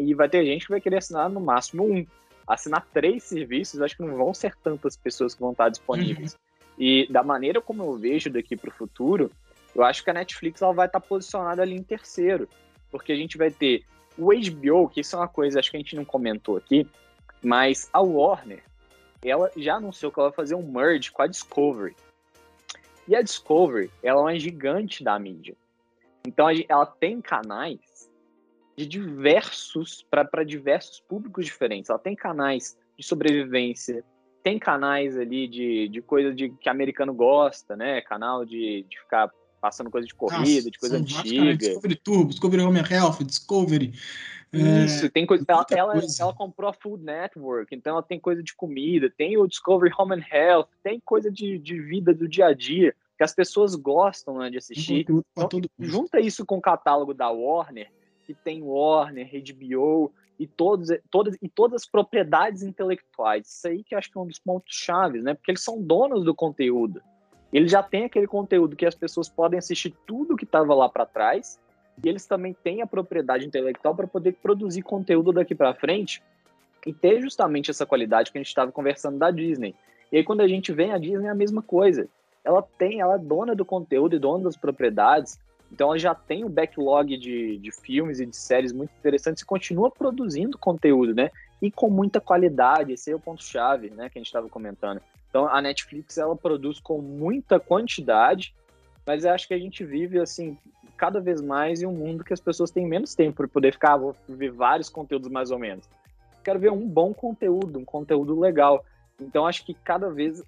E vai ter gente que vai querer assinar no máximo um assinar três serviços, acho que não vão ser tantas pessoas que vão estar disponíveis. Uhum. E da maneira como eu vejo daqui para o futuro, eu acho que a Netflix ela vai estar posicionada ali em terceiro, porque a gente vai ter o HBO, que isso é uma coisa, acho que a gente não comentou aqui, mas a Warner, ela já anunciou que ela vai fazer um merge com a Discovery. E a Discovery, ela é uma gigante da mídia. Então ela tem canais de diversos, para diversos públicos diferentes. Ela tem canais de sobrevivência, tem canais ali de, de coisa de, que americano gosta, né? Canal de, de ficar passando coisa de corrida, Nossa, de coisa antiga. Discovery Turbo, Discovery Home Health, Discovery. É, Isso, é, tem coisa ela, ela, coisa. ela, comprou a Food Network, então ela tem coisa de comida, tem o Discovery Home and Health, tem coisa de, de vida do dia a dia que as pessoas gostam né, de assistir. Então, junta isso com o catálogo da Warner que tem Warner, HBO e todos, todas, e todas as propriedades intelectuais. Isso aí que eu acho que é um dos pontos chaves, né? Porque eles são donos do conteúdo. Eles já têm aquele conteúdo que as pessoas podem assistir tudo que estava lá para trás, e eles também têm a propriedade intelectual para poder produzir conteúdo daqui para frente e ter justamente essa qualidade que a gente estava conversando da Disney. E aí quando a gente vem a Disney é a mesma coisa. Ela tem, ela é dona do conteúdo e dona das propriedades, então ela já tem um backlog de, de filmes e de séries muito interessantes e continua produzindo conteúdo, né? E com muita qualidade, esse é o ponto-chave, né, que a gente estava comentando. Então a Netflix ela produz com muita quantidade, mas eu acho que a gente vive assim cada vez mais em um mundo que as pessoas têm menos tempo para poder ficar, vou ver vários conteúdos mais ou menos. Quero ver um bom conteúdo, um conteúdo legal. Então acho que cada vez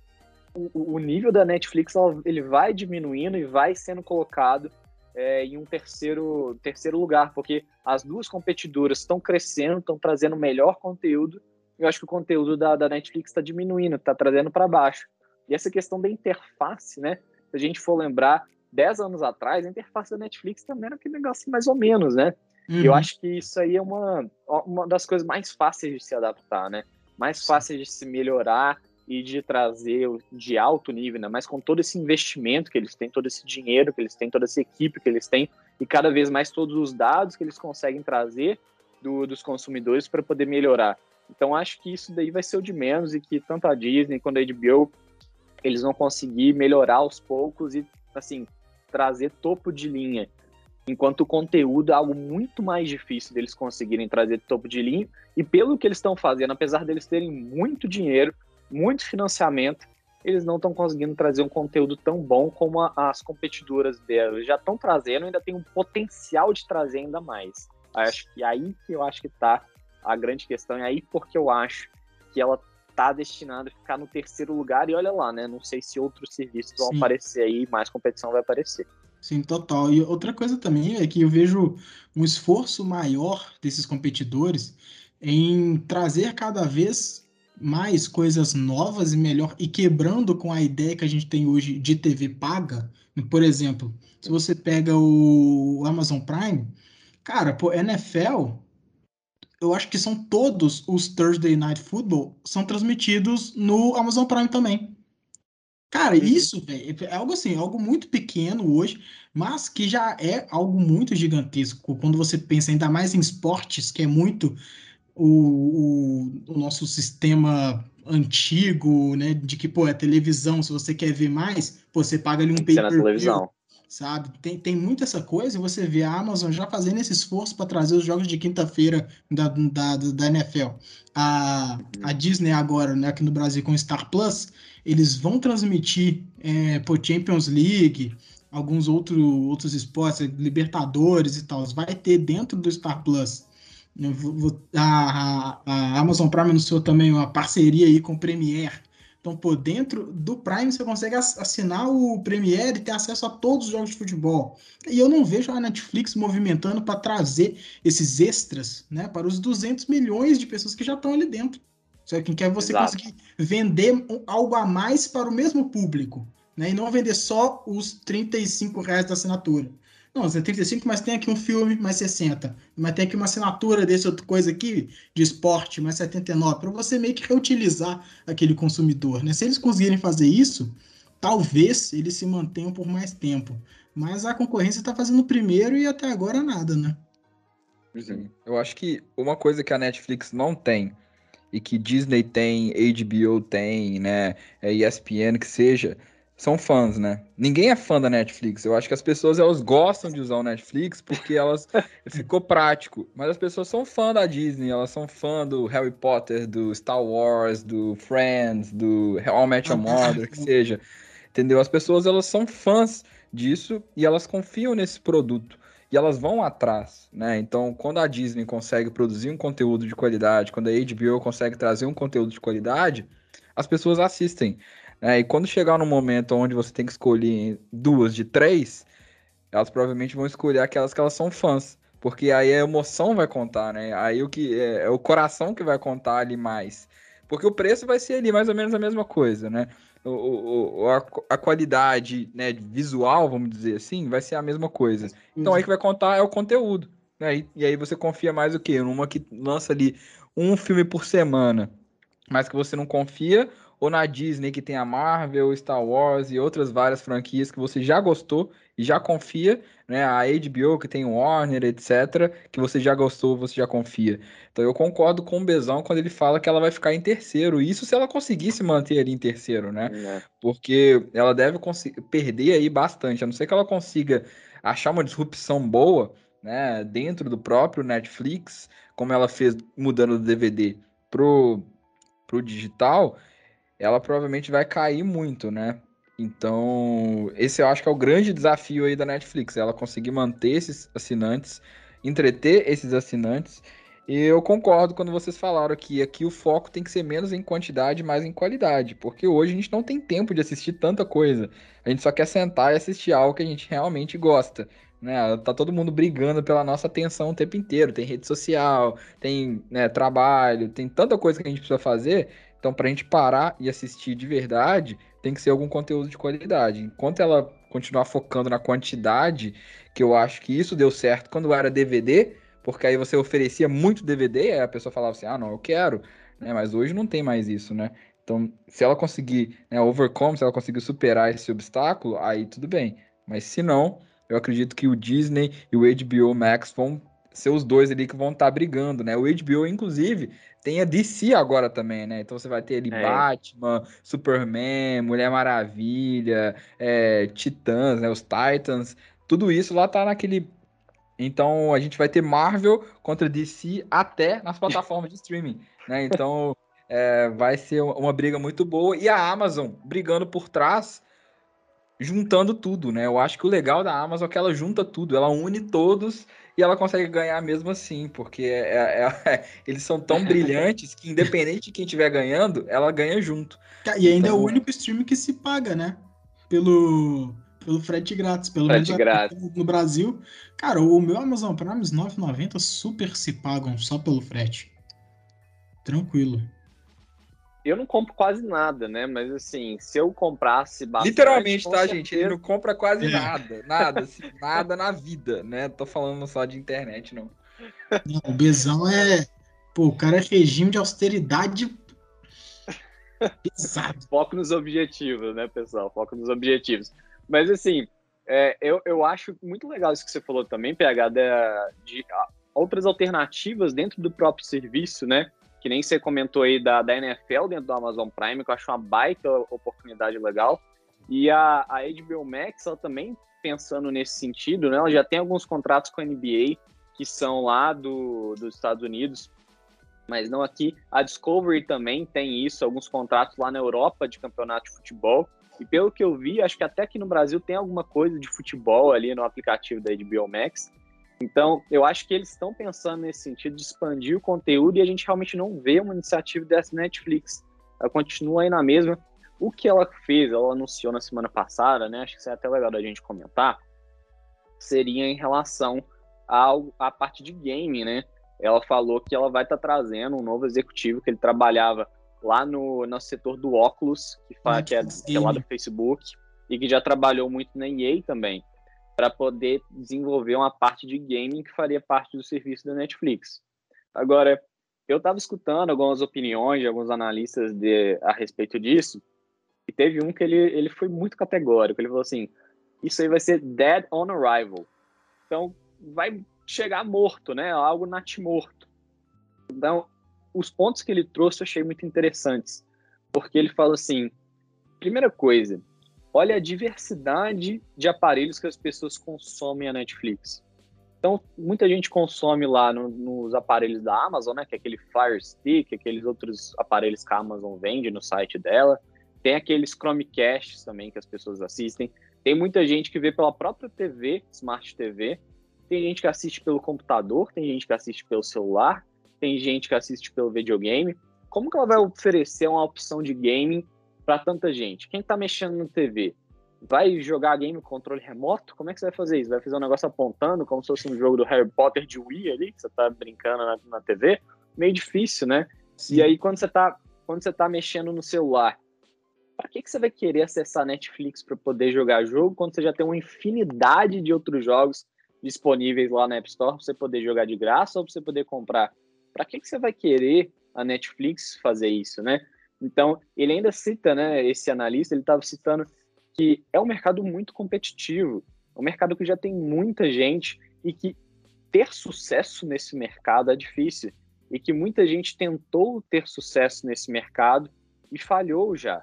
o, o nível da Netflix ele vai diminuindo e vai sendo colocado é, em um terceiro, terceiro lugar, porque as duas competidoras estão crescendo, estão trazendo melhor conteúdo. Eu acho que o conteúdo da, da Netflix está diminuindo, está trazendo para baixo. E essa questão da interface, né? Se a gente for lembrar, 10 anos atrás, a interface da Netflix também era aquele negócio mais ou menos, né? Uhum. Eu acho que isso aí é uma, uma das coisas mais fáceis de se adaptar, né? Mais fáceis de se melhorar e de trazer de alto nível, né? mas com todo esse investimento que eles têm, todo esse dinheiro que eles têm, toda essa equipe que eles têm e cada vez mais todos os dados que eles conseguem trazer do, dos consumidores para poder melhorar. Então acho que isso daí vai ser o de menos e que tanto a Disney quanto a HBO eles vão conseguir melhorar aos poucos e assim trazer topo de linha. Enquanto o conteúdo é algo muito mais difícil deles conseguirem trazer topo de linha e pelo que eles estão fazendo, apesar deles terem muito dinheiro, muito financiamento, eles não estão conseguindo trazer um conteúdo tão bom como a, as competidoras delas já estão trazendo, ainda tem um potencial de trazer ainda mais. Acho que aí que eu acho que está a grande questão, e aí porque eu acho que ela está destinada a ficar no terceiro lugar, e olha lá, né? Não sei se outros serviços vão Sim. aparecer aí, mais competição vai aparecer. Sim, total. E outra coisa também é que eu vejo um esforço maior desses competidores em trazer cada vez mais coisas novas e melhor e quebrando com a ideia que a gente tem hoje de TV paga. Por exemplo, se você pega o Amazon Prime, cara, pô, NFL, eu acho que são todos os Thursday Night Football são transmitidos no Amazon Prime também. Cara, uhum. isso, velho, é algo assim, algo muito pequeno hoje, mas que já é algo muito gigantesco quando você pensa ainda mais em esportes, que é muito o, o, o, nosso sistema antigo, né? De que, pô, é televisão, se você quer ver mais, pô, você paga ali um pay per view. sabe? Tem, tem muito essa coisa e você vê a Amazon já fazendo esse esforço para trazer os jogos de quinta-feira da, da, da NFL. A, a Disney agora, né, aqui no Brasil com Star Plus, eles vão transmitir é, por Champions League, alguns outro, outros esportes, Libertadores e tal, vai ter dentro do Star Plus. A, a, a Amazon Prime anunciou também uma parceria aí com o Premiere. Então, por dentro do Prime, você consegue assinar o Premiere e ter acesso a todos os jogos de futebol. E eu não vejo a Netflix movimentando para trazer esses extras né, para os 200 milhões de pessoas que já estão ali dentro. Só que quer você Exato. conseguir vender algo a mais para o mesmo público né? E não vender só os 35 reais da assinatura. Não, você é 35, mas tem aqui um filme mais 60. Mas tem aqui uma assinatura desse outra coisa aqui, de esporte, mais 79, para você meio que reutilizar aquele consumidor. Né? Se eles conseguirem fazer isso, talvez eles se mantenham por mais tempo. Mas a concorrência está fazendo primeiro e até agora nada, né? Sim. Eu acho que uma coisa que a Netflix não tem, e que Disney tem, HBO tem, né, ESPN que seja, são fãs, né? Ninguém é fã da Netflix. Eu acho que as pessoas elas gostam de usar o Netflix porque elas ficou prático. Mas as pessoas são fã da Disney, elas são fã do Harry Potter, do Star Wars, do Friends, do I Met Your Mother, que seja. Entendeu? As pessoas elas são fãs disso e elas confiam nesse produto e elas vão atrás, né? Então, quando a Disney consegue produzir um conteúdo de qualidade, quando a HBO consegue trazer um conteúdo de qualidade, as pessoas assistem. É, e quando chegar no momento onde você tem que escolher duas de três, elas provavelmente vão escolher aquelas que elas são fãs. Porque aí a emoção vai contar, né? Aí o que é, é o coração que vai contar ali mais. Porque o preço vai ser ali mais ou menos a mesma coisa, né? O, o, a, a, qualidade né, visual, vamos dizer assim, vai ser a mesma coisa. Então aí que vai contar é o conteúdo. Né? E, e aí você confia mais o quê? Numa que lança ali um filme por semana, mas que você não confia, ou na Disney que tem a Marvel, Star Wars e outras várias franquias que você já gostou e já confia, né? A HBO que tem o Warner, etc, que você já gostou, você já confia. Então eu concordo com o Bezão quando ele fala que ela vai ficar em terceiro, isso se ela conseguir se manter ali em terceiro, né? É. Porque ela deve perder aí bastante, a não ser que ela consiga achar uma disrupção boa, né, dentro do próprio Netflix, como ela fez mudando do DVD pro pro digital, ela provavelmente vai cair muito, né? Então, esse eu acho que é o grande desafio aí da Netflix, ela conseguir manter esses assinantes, entreter esses assinantes. E eu concordo quando vocês falaram que aqui o foco tem que ser menos em quantidade, mais em qualidade, porque hoje a gente não tem tempo de assistir tanta coisa. A gente só quer sentar e assistir algo que a gente realmente gosta. Né? Tá todo mundo brigando pela nossa atenção o tempo inteiro. Tem rede social, tem né, trabalho, tem tanta coisa que a gente precisa fazer então, para a gente parar e assistir de verdade, tem que ser algum conteúdo de qualidade. Enquanto ela continuar focando na quantidade, que eu acho que isso deu certo quando era DVD, porque aí você oferecia muito DVD, aí a pessoa falava assim, ah, não, eu quero, né? Mas hoje não tem mais isso, né? Então, se ela conseguir né, overcome, se ela conseguir superar esse obstáculo, aí tudo bem. Mas se não, eu acredito que o Disney e o HBO Max vão ser os dois ali que vão estar tá brigando, né? O HBO, inclusive, tem a DC agora também, né? Então você vai ter ali é. Batman, Superman, Mulher Maravilha, é, Titãs, né? Os Titans, tudo isso lá tá naquele. Então a gente vai ter Marvel contra DC até nas plataformas de streaming, né? Então é, vai ser uma briga muito boa e a Amazon brigando por trás juntando tudo, né? Eu acho que o legal da Amazon é que ela junta tudo, ela une todos e ela consegue ganhar mesmo assim, porque é, é, é, eles são tão brilhantes que, independente de quem estiver ganhando, ela ganha junto. E ainda então, é o então, único stream que se paga, né? Pelo, pelo frete grátis, pelo frete grátis. no Brasil. Cara, o meu Amazon Prime, os 9,90 super se pagam só pelo frete. Tranquilo eu não compro quase nada, né? Mas assim, se eu comprasse bastante. Literalmente, tá, certeza... gente? Ele não compra quase nada. Nada, assim, nada na vida, né? Tô falando só de internet, não. não o Bezão é. Pô, o cara é regime de austeridade. Pesado. Foco nos objetivos, né, pessoal? Foco nos objetivos. Mas assim, é, eu, eu acho muito legal isso que você falou também, PH, de, de outras alternativas dentro do próprio serviço, né? Que nem você comentou aí da, da NFL dentro do Amazon Prime, que eu acho uma baita oportunidade legal. E a, a HBO Max, ela também pensando nesse sentido, né? Ela já tem alguns contratos com a NBA que são lá do, dos Estados Unidos, mas não aqui. A Discovery também tem isso, alguns contratos lá na Europa de campeonato de futebol. E pelo que eu vi, acho que até aqui no Brasil tem alguma coisa de futebol ali no aplicativo da HBO Max. Então, eu acho que eles estão pensando nesse sentido de expandir o conteúdo e a gente realmente não vê uma iniciativa dessa Netflix. Ela continua aí na mesma. O que ela fez, ela anunciou na semana passada, né? Acho que isso é até legal da gente comentar. Seria em relação ao, à parte de game, né? Ela falou que ela vai estar tá trazendo um novo executivo que ele trabalhava lá no, no setor do óculos, que, que, é, que é lá do Facebook, e que já trabalhou muito na EA também, para poder desenvolver uma parte de gaming que faria parte do serviço da Netflix. Agora, eu estava escutando algumas opiniões de alguns analistas de, a respeito disso, e teve um que ele, ele foi muito categórico. Ele falou assim: Isso aí vai ser dead on arrival. Então, vai chegar morto, né? Algo natimorto. Então, os pontos que ele trouxe eu achei muito interessantes. Porque ele fala assim: primeira coisa, olha a diversidade de aparelhos que as pessoas consomem a Netflix. Então, muita gente consome lá no, nos aparelhos da Amazon, né? Que é aquele Fire Stick, aqueles outros aparelhos que a Amazon vende no site dela. Tem aqueles Chromecasts também que as pessoas assistem. Tem muita gente que vê pela própria TV, Smart TV. Tem gente que assiste pelo computador, tem gente que assiste pelo celular, tem gente que assiste pelo videogame. Como que ela vai oferecer uma opção de gaming para tanta gente? Quem está mexendo no TV? Vai jogar game controle remoto? Como é que você vai fazer isso? Vai fazer um negócio apontando, como se fosse um jogo do Harry Potter de Wii ali, que você está brincando na, na, TV? Meio difícil, né? Sim. E aí, quando você está quando você tá mexendo no celular, para que, que você vai querer acessar Netflix para poder jogar jogo quando você já tem uma infinidade de outros jogos disponíveis lá na App Store para você poder jogar de graça ou para você poder comprar? Para que, que você vai querer a Netflix fazer isso, né? Então, ele ainda cita, né, esse analista, ele estava citando que é um mercado muito competitivo, é um mercado que já tem muita gente e que ter sucesso nesse mercado é difícil e que muita gente tentou ter sucesso nesse mercado e falhou já.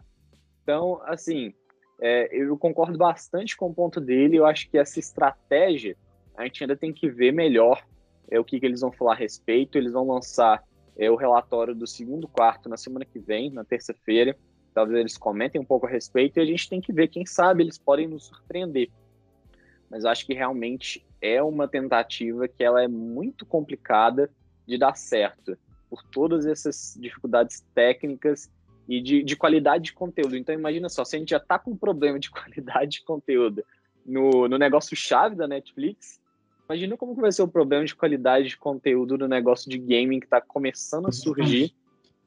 Então, assim, é, eu concordo bastante com o ponto dele. Eu acho que essa estratégia a gente ainda tem que ver melhor é, o que, que eles vão falar a respeito. Eles vão lançar é, o relatório do segundo quarto na semana que vem, na terça-feira. Talvez eles comentem um pouco a respeito e a gente tem que ver. Quem sabe eles podem nos surpreender. Mas acho que realmente é uma tentativa que ela é muito complicada de dar certo por todas essas dificuldades técnicas e de, de qualidade de conteúdo. Então, imagina só, se a gente já está com um problema de qualidade de conteúdo no, no negócio-chave da Netflix, imagina como que vai ser o problema de qualidade de conteúdo no negócio de gaming que está começando a surgir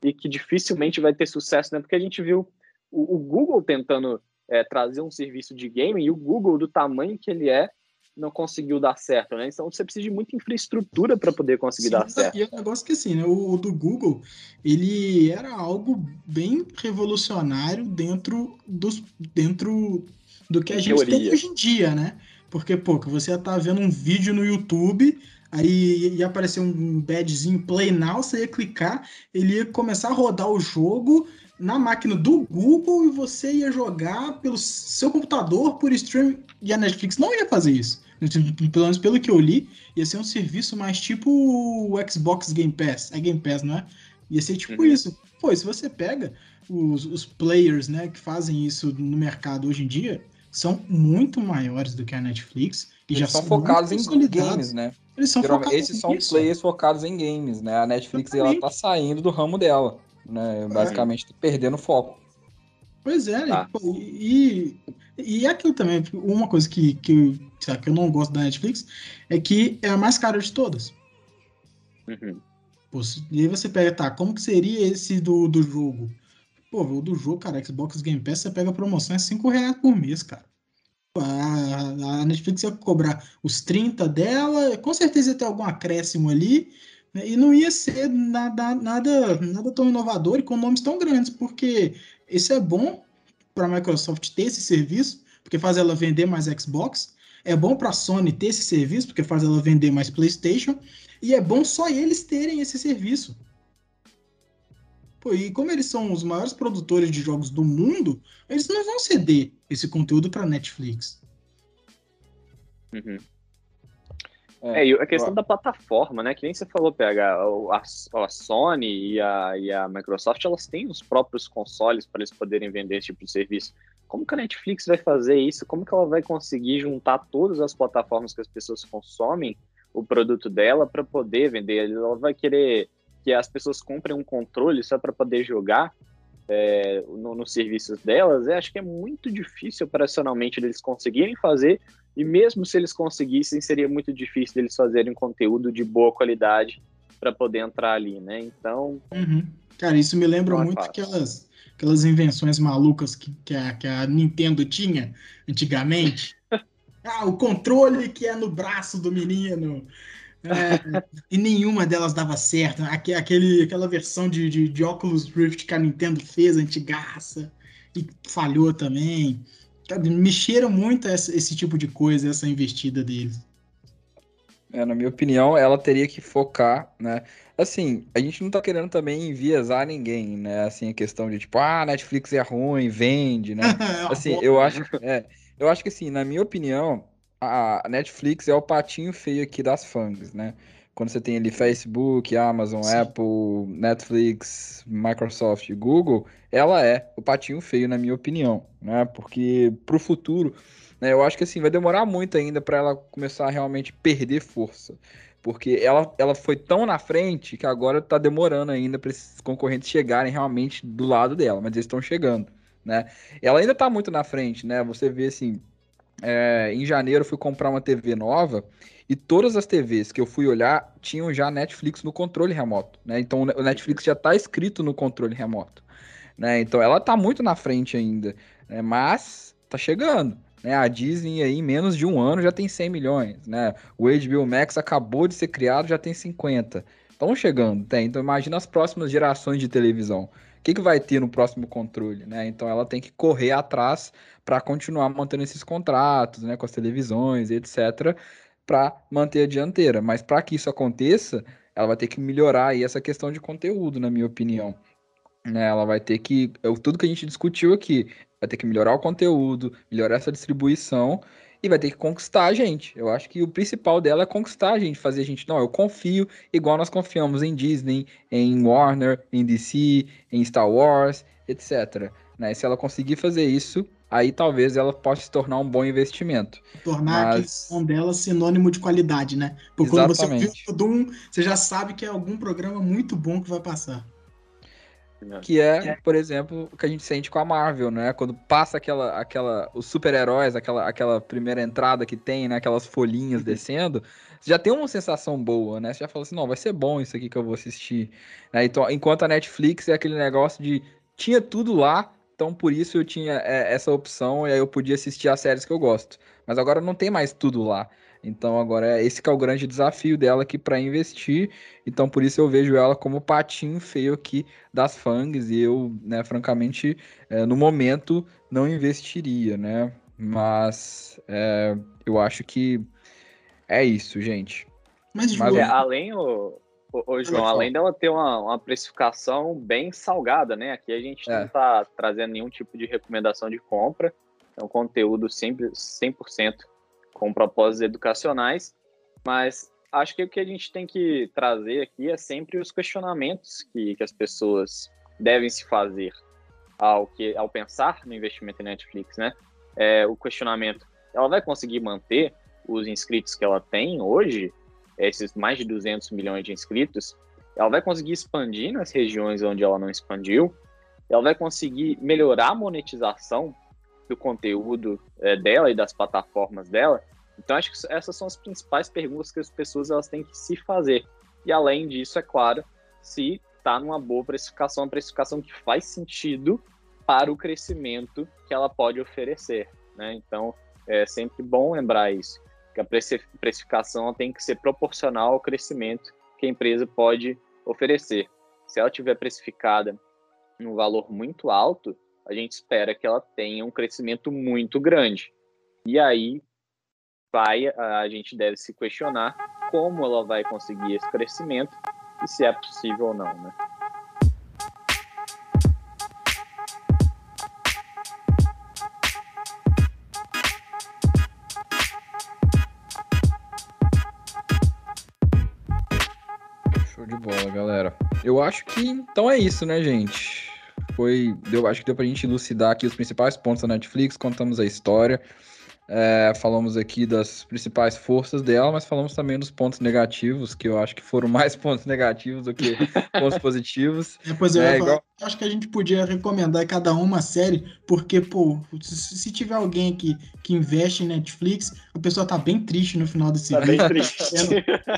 e que dificilmente vai ter sucesso, né? Porque a gente viu o, o Google tentando é, trazer um serviço de gaming e o Google, do tamanho que ele é, não conseguiu dar certo, né? Então você precisa de muita infraestrutura para poder conseguir Sim, dar certo. E é um negócio que assim, né? O, o, do Google, ele era algo bem revolucionário dentro dos dentro do que a gente Teoria. tem hoje em dia, né? Porque, pô, que você tá vendo um vídeo no YouTube, aí ia aparecer um badzinho Play Now, você ia clicar, ele ia começar a rodar o jogo na máquina do Google e você ia jogar pelo seu computador por streaming. E a Netflix não ia fazer isso. Pelo menos pelo que eu li, ia ser um serviço mais tipo o Xbox Game Pass. É Game Pass, não é? Ia ser tipo uhum. isso. Pô, se você pega os, os players né, que fazem isso no mercado hoje em dia, são muito maiores do que a Netflix. E Eles já são focados em games, né? Eles são focados Esses são isso. players focados em games, né? A Netflix ela tá saindo do ramo dela, né? Basicamente é. perdendo foco. Pois é, tá. e, e aquilo também, uma coisa que, que, sabe, que eu não gosto da Netflix é que é a mais cara de todas. Uhum. Pô, e aí você pega, tá, como que seria esse do, do jogo? Pô, o do jogo, cara, Xbox Game Pass, você pega a promoção, é 5 reais por mês, cara. A, a Netflix ia cobrar os 30 dela, com certeza ia ter algum acréscimo ali, né, e não ia ser nada, nada, nada tão inovador e com nomes tão grandes, porque isso é bom para a Microsoft ter esse serviço, porque faz ela vender mais Xbox. É bom para a Sony ter esse serviço, porque faz ela vender mais PlayStation. E é bom só eles terem esse serviço. Pô, e como eles são os maiores produtores de jogos do mundo, eles não vão ceder esse conteúdo para Netflix. Uhum. É, é, e a questão da plataforma, né? Que nem você falou, PH, a, a Sony e a, e a Microsoft, elas têm os próprios consoles para eles poderem vender esse tipo de serviço. Como que a Netflix vai fazer isso? Como que ela vai conseguir juntar todas as plataformas que as pessoas consomem o produto dela para poder vender? Ela vai querer que as pessoas comprem um controle só para poder jogar é, nos no serviços delas? Eu acho que é muito difícil operacionalmente eles conseguirem fazer e mesmo se eles conseguissem, seria muito difícil eles fazerem conteúdo de boa qualidade para poder entrar ali, né? Então. Uhum. Cara, isso me lembra é muito aquelas, aquelas invenções malucas que, que, a, que a Nintendo tinha antigamente. ah, o controle que é no braço do menino. É, e nenhuma delas dava certo. Aquele, aquela versão de, de, de Oculus Rift que a Nintendo fez, antigaça, e falhou também mexeram muito esse, esse tipo de coisa, essa investida deles. É, na minha opinião, ela teria que focar, né? Assim, a gente não tá querendo também enviesar ninguém, né? Assim, a questão de tipo, ah, Netflix é ruim, vende, né? É assim, eu acho, é, eu acho que assim, na minha opinião, a Netflix é o patinho feio aqui das fangs, né? Quando você tem ali Facebook, Amazon, Sim. Apple, Netflix, Microsoft, Google, ela é o patinho feio, na minha opinião, né? Porque pro futuro, né, eu acho que assim, vai demorar muito ainda para ela começar a realmente perder força. Porque ela, ela foi tão na frente que agora tá demorando ainda para esses concorrentes chegarem realmente do lado dela, mas eles estão chegando, né? Ela ainda tá muito na frente, né? Você vê assim, é, em janeiro eu fui comprar uma TV nova e todas as TVs que eu fui olhar tinham já Netflix no controle remoto, né? Então o Netflix já está escrito no controle remoto, né? Então ela está muito na frente ainda, né? mas está chegando. Né? A Disney aí em menos de um ano já tem 100 milhões, né? O HBO Max acabou de ser criado, já tem 50. Estão chegando, tem. Então imagina as próximas gerações de televisão. O que, que vai ter no próximo controle, né? Então ela tem que correr atrás para continuar mantendo esses contratos, né, com as televisões, etc, para manter a dianteira. Mas para que isso aconteça, ela vai ter que melhorar aí essa questão de conteúdo, na minha opinião. Né, ela vai ter que. Tudo que a gente discutiu aqui. Vai ter que melhorar o conteúdo, melhorar essa distribuição e vai ter que conquistar a gente. Eu acho que o principal dela é conquistar a gente, fazer a gente, não, eu confio, igual nós confiamos em Disney, em Warner, em DC, em Star Wars, etc. Né? Se ela conseguir fazer isso, aí talvez ela possa se tornar um bom investimento. Tornar Mas... a dela sinônimo de qualidade, né? Porque Exatamente. quando você viu o Doom, você já sabe que é algum programa muito bom que vai passar. Que é, por exemplo, o que a gente sente com a Marvel, né? Quando passa aquela, aquela, os super-heróis, aquela, aquela primeira entrada que tem, né? Aquelas folhinhas descendo, você já tem uma sensação boa, né? Você já fala assim, não, vai ser bom isso aqui que eu vou assistir. Né? Então, enquanto a Netflix é aquele negócio de tinha tudo lá, então, por isso eu tinha é, essa opção e aí eu podia assistir as séries que eu gosto. Mas agora não tem mais tudo lá. Então, agora é esse que é o grande desafio dela aqui para investir. Então, por isso eu vejo ela como patinho feio aqui das fangs. E eu, né, francamente, é, no momento não investiria, né? Mas é, eu acho que é isso, gente. Mas, Mas é, além o, Ô, João, além dela ter uma, uma, precificação bem salgada, né? Aqui a gente é. não está trazendo nenhum tipo de recomendação de compra. É um conteúdo sempre 100% com propósitos educacionais. Mas acho que o que a gente tem que trazer aqui é sempre os questionamentos que, que as pessoas devem se fazer ao, que, ao pensar no investimento em Netflix, né? É, o questionamento, ela vai conseguir manter os inscritos que ela tem hoje esses mais de 200 milhões de inscritos, ela vai conseguir expandir nas regiões onde ela não expandiu, ela vai conseguir melhorar a monetização do conteúdo é, dela e das plataformas dela. Então, acho que essas são as principais perguntas que as pessoas elas têm que se fazer. E além disso, é claro, se está numa boa precificação, uma precificação que faz sentido para o crescimento que ela pode oferecer. Né? Então, é sempre bom lembrar isso que a precificação tem que ser proporcional ao crescimento que a empresa pode oferecer. Se ela tiver precificada num valor muito alto, a gente espera que ela tenha um crescimento muito grande. E aí vai, a gente deve se questionar como ela vai conseguir esse crescimento e se é possível ou não, né? Show de bola, galera. Eu acho que então é isso, né, gente? Foi, deu, acho que deu pra gente elucidar aqui os principais pontos da Netflix, contamos a história. É, falamos aqui das principais forças dela, mas falamos também dos pontos negativos, que eu acho que foram mais pontos negativos do que pontos positivos. É, pois eu, é, igual... acho que a gente podia recomendar cada uma série, porque, pô, se, se, tiver alguém que, que investe em Netflix, a pessoa tá bem triste no final desse tá vídeo. Bem triste.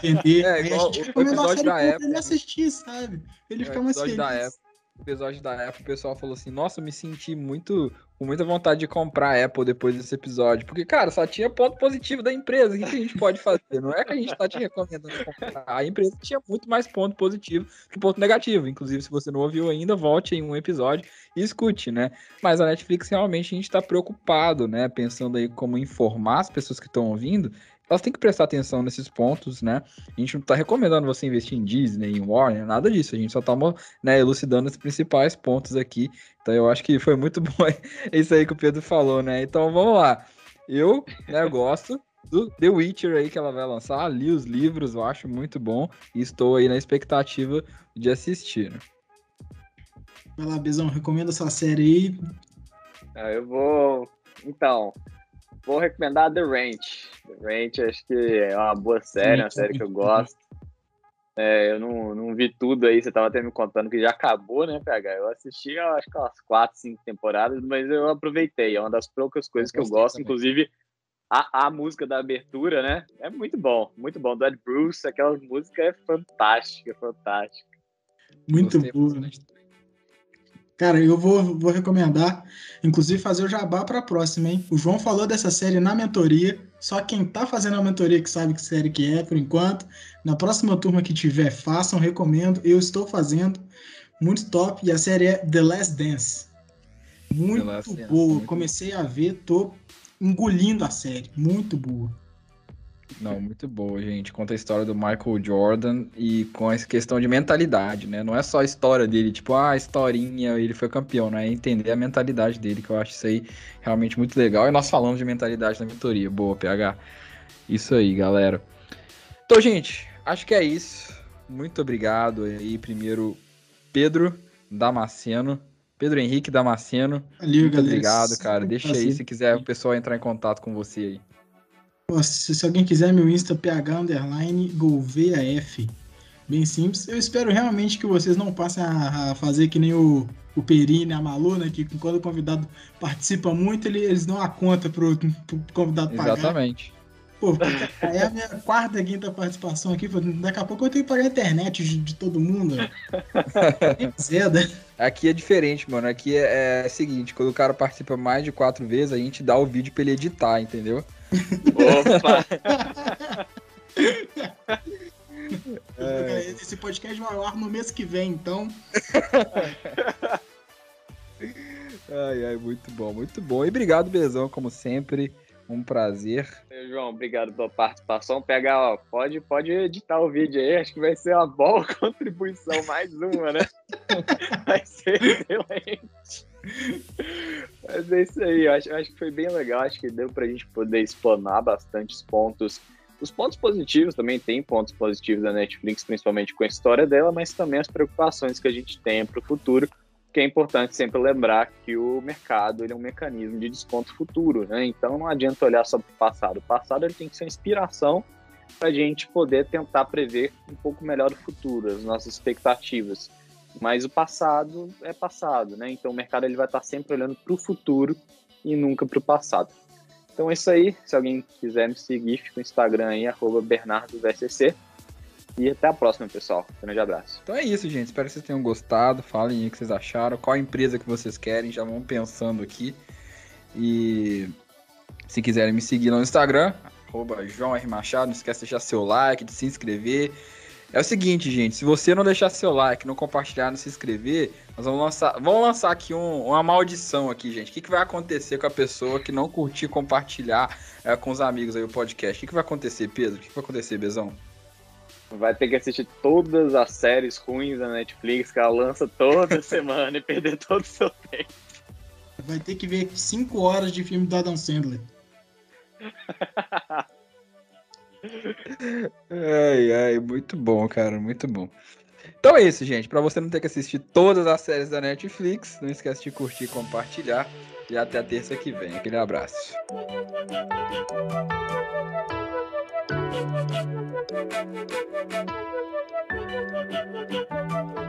Entender. É, igual, a gente recomenda a série pra ele assistir, sabe? Ele é, fica mais feliz. Da Apple episódio da Apple, o pessoal falou assim: Nossa, me senti muito com muita vontade de comprar a Apple depois desse episódio. Porque, cara, só tinha ponto positivo da empresa. O que, a gente pode fazer? Não é que a gente tá te recomendando comprar. A empresa tinha muito mais ponto positivo que ponto negativo. Inclusive, se você não ouviu ainda, volte em um episódio e escute, né? Mas a Netflix realmente a gente está preocupado, né? Pensando aí como informar as pessoas que estão ouvindo elas têm que prestar atenção nesses pontos, né? A gente não está recomendando você investir em Disney, em Warner, nada disso. A gente só está né, elucidando os principais pontos aqui. Então eu acho que foi muito bom isso aí que o Pedro falou, né? Então vamos lá. Eu né, gosto do The Witcher aí que ela vai lançar. Li os livros, eu acho muito bom. E estou aí na expectativa de assistir. Vai lá, Bezão, recomenda essa série aí. Ah, eu vou. Então, vou recomendar The Ranch. The Ranch acho que é uma boa série, Sim, uma série que eu gosto. É, eu não, não vi tudo aí, você tava até me contando que já acabou, né, PH? Eu assisti, eu acho que umas quatro, cinco temporadas, mas eu aproveitei. É uma das poucas coisas eu que eu gosto, também. inclusive a, a música da abertura, né? É muito bom, muito bom. Do Ed Bruce, aquela música é fantástica, fantástica. Muito boa. Cara, eu vou, vou recomendar, inclusive, fazer o jabá para a próxima, hein? O João falou dessa série na mentoria. Só quem tá fazendo a mentoria que sabe que série que é, por enquanto. Na próxima turma que tiver, façam, recomendo. Eu estou fazendo. Muito top. E a série é The Last Dance. Muito boa. Dance, Comecei a ver, tô engolindo a série. Muito boa. Não, muito boa, gente. Conta a história do Michael Jordan e com essa questão de mentalidade, né? Não é só a história dele, tipo, ah, a historinha, ele foi campeão, né? É entender a mentalidade dele, que eu acho isso aí realmente muito legal. E nós falamos de mentalidade na mentoria. Boa, PH. Isso aí, galera. Então, gente, acho que é isso. Muito obrigado aí, primeiro, Pedro Damasceno. Pedro Henrique Damasceno. Valeu, muito galera. obrigado, cara. Deixa aí se quiser o pessoal entrar em contato com você aí. Se, se, alguém quiser, meu Insta ph underline golveaf. Bem simples. Eu espero realmente que vocês não passem a, a fazer que nem o, o Perini, a Malu, né? Que quando o convidado participa muito, ele, eles dão a conta pro, pro convidado pagar. Exatamente. Pô, é a minha quarta, quinta participação aqui. Daqui a pouco eu tenho que pagar a internet de, de todo mundo. Zeda. Aqui é diferente, mano. Aqui é, é o seguinte: quando o cara participa mais de quatro vezes, a gente dá o vídeo pra ele editar, entendeu? Opa! É. Esse podcast vai ao ar no mês que vem, então. ai, ai, muito bom, muito bom. E obrigado, Bezão, como sempre. Um prazer. João, obrigado pela participação. Pega, ó, pode, pode editar o vídeo aí, acho que vai ser uma boa contribuição, mais uma, né? vai ser excelente. Mas é isso aí, acho, acho que foi bem legal, acho que deu pra gente poder explanar bastante os pontos. Os pontos positivos também tem pontos positivos da Netflix, principalmente com a história dela, mas também as preocupações que a gente tem para o futuro, que é importante sempre lembrar que o mercado ele é um mecanismo de desconto futuro, né? Então não adianta olhar só para o passado. O passado ele tem que ser inspiração para a gente poder tentar prever um pouco melhor o futuro, as nossas expectativas. Mas o passado é passado, né? Então o mercado ele vai estar sempre olhando para o futuro e nunca para o passado. Então é isso aí. Se alguém quiser me seguir, fica no Instagram aí, BernardoVSC. E até a próxima, pessoal. Um grande abraço. Então é isso, gente. Espero que vocês tenham gostado. Falem o que vocês acharam, qual empresa que vocês querem. Já vão pensando aqui. E se quiserem me seguir no Instagram, arroba João R. Machado, não esquece de deixar seu like, de se inscrever. É o seguinte, gente, se você não deixar seu like, não compartilhar, não se inscrever, nós vamos lançar, vamos lançar aqui um, uma maldição aqui, gente. O que, que vai acontecer com a pessoa que não curtir compartilhar é, com os amigos aí o podcast? O que, que vai acontecer, Pedro? O que, que vai acontecer, Bezão? Vai ter que assistir todas as séries ruins da Netflix que ela lança toda semana e perder todo o seu tempo. Vai ter que ver 5 horas de filme do Adam Sandler. Ai, ai, muito bom, cara, muito bom. Então é isso, gente. Para você não ter que assistir todas as séries da Netflix, não esquece de curtir e compartilhar. E até a terça que vem. Aquele abraço. Thank you.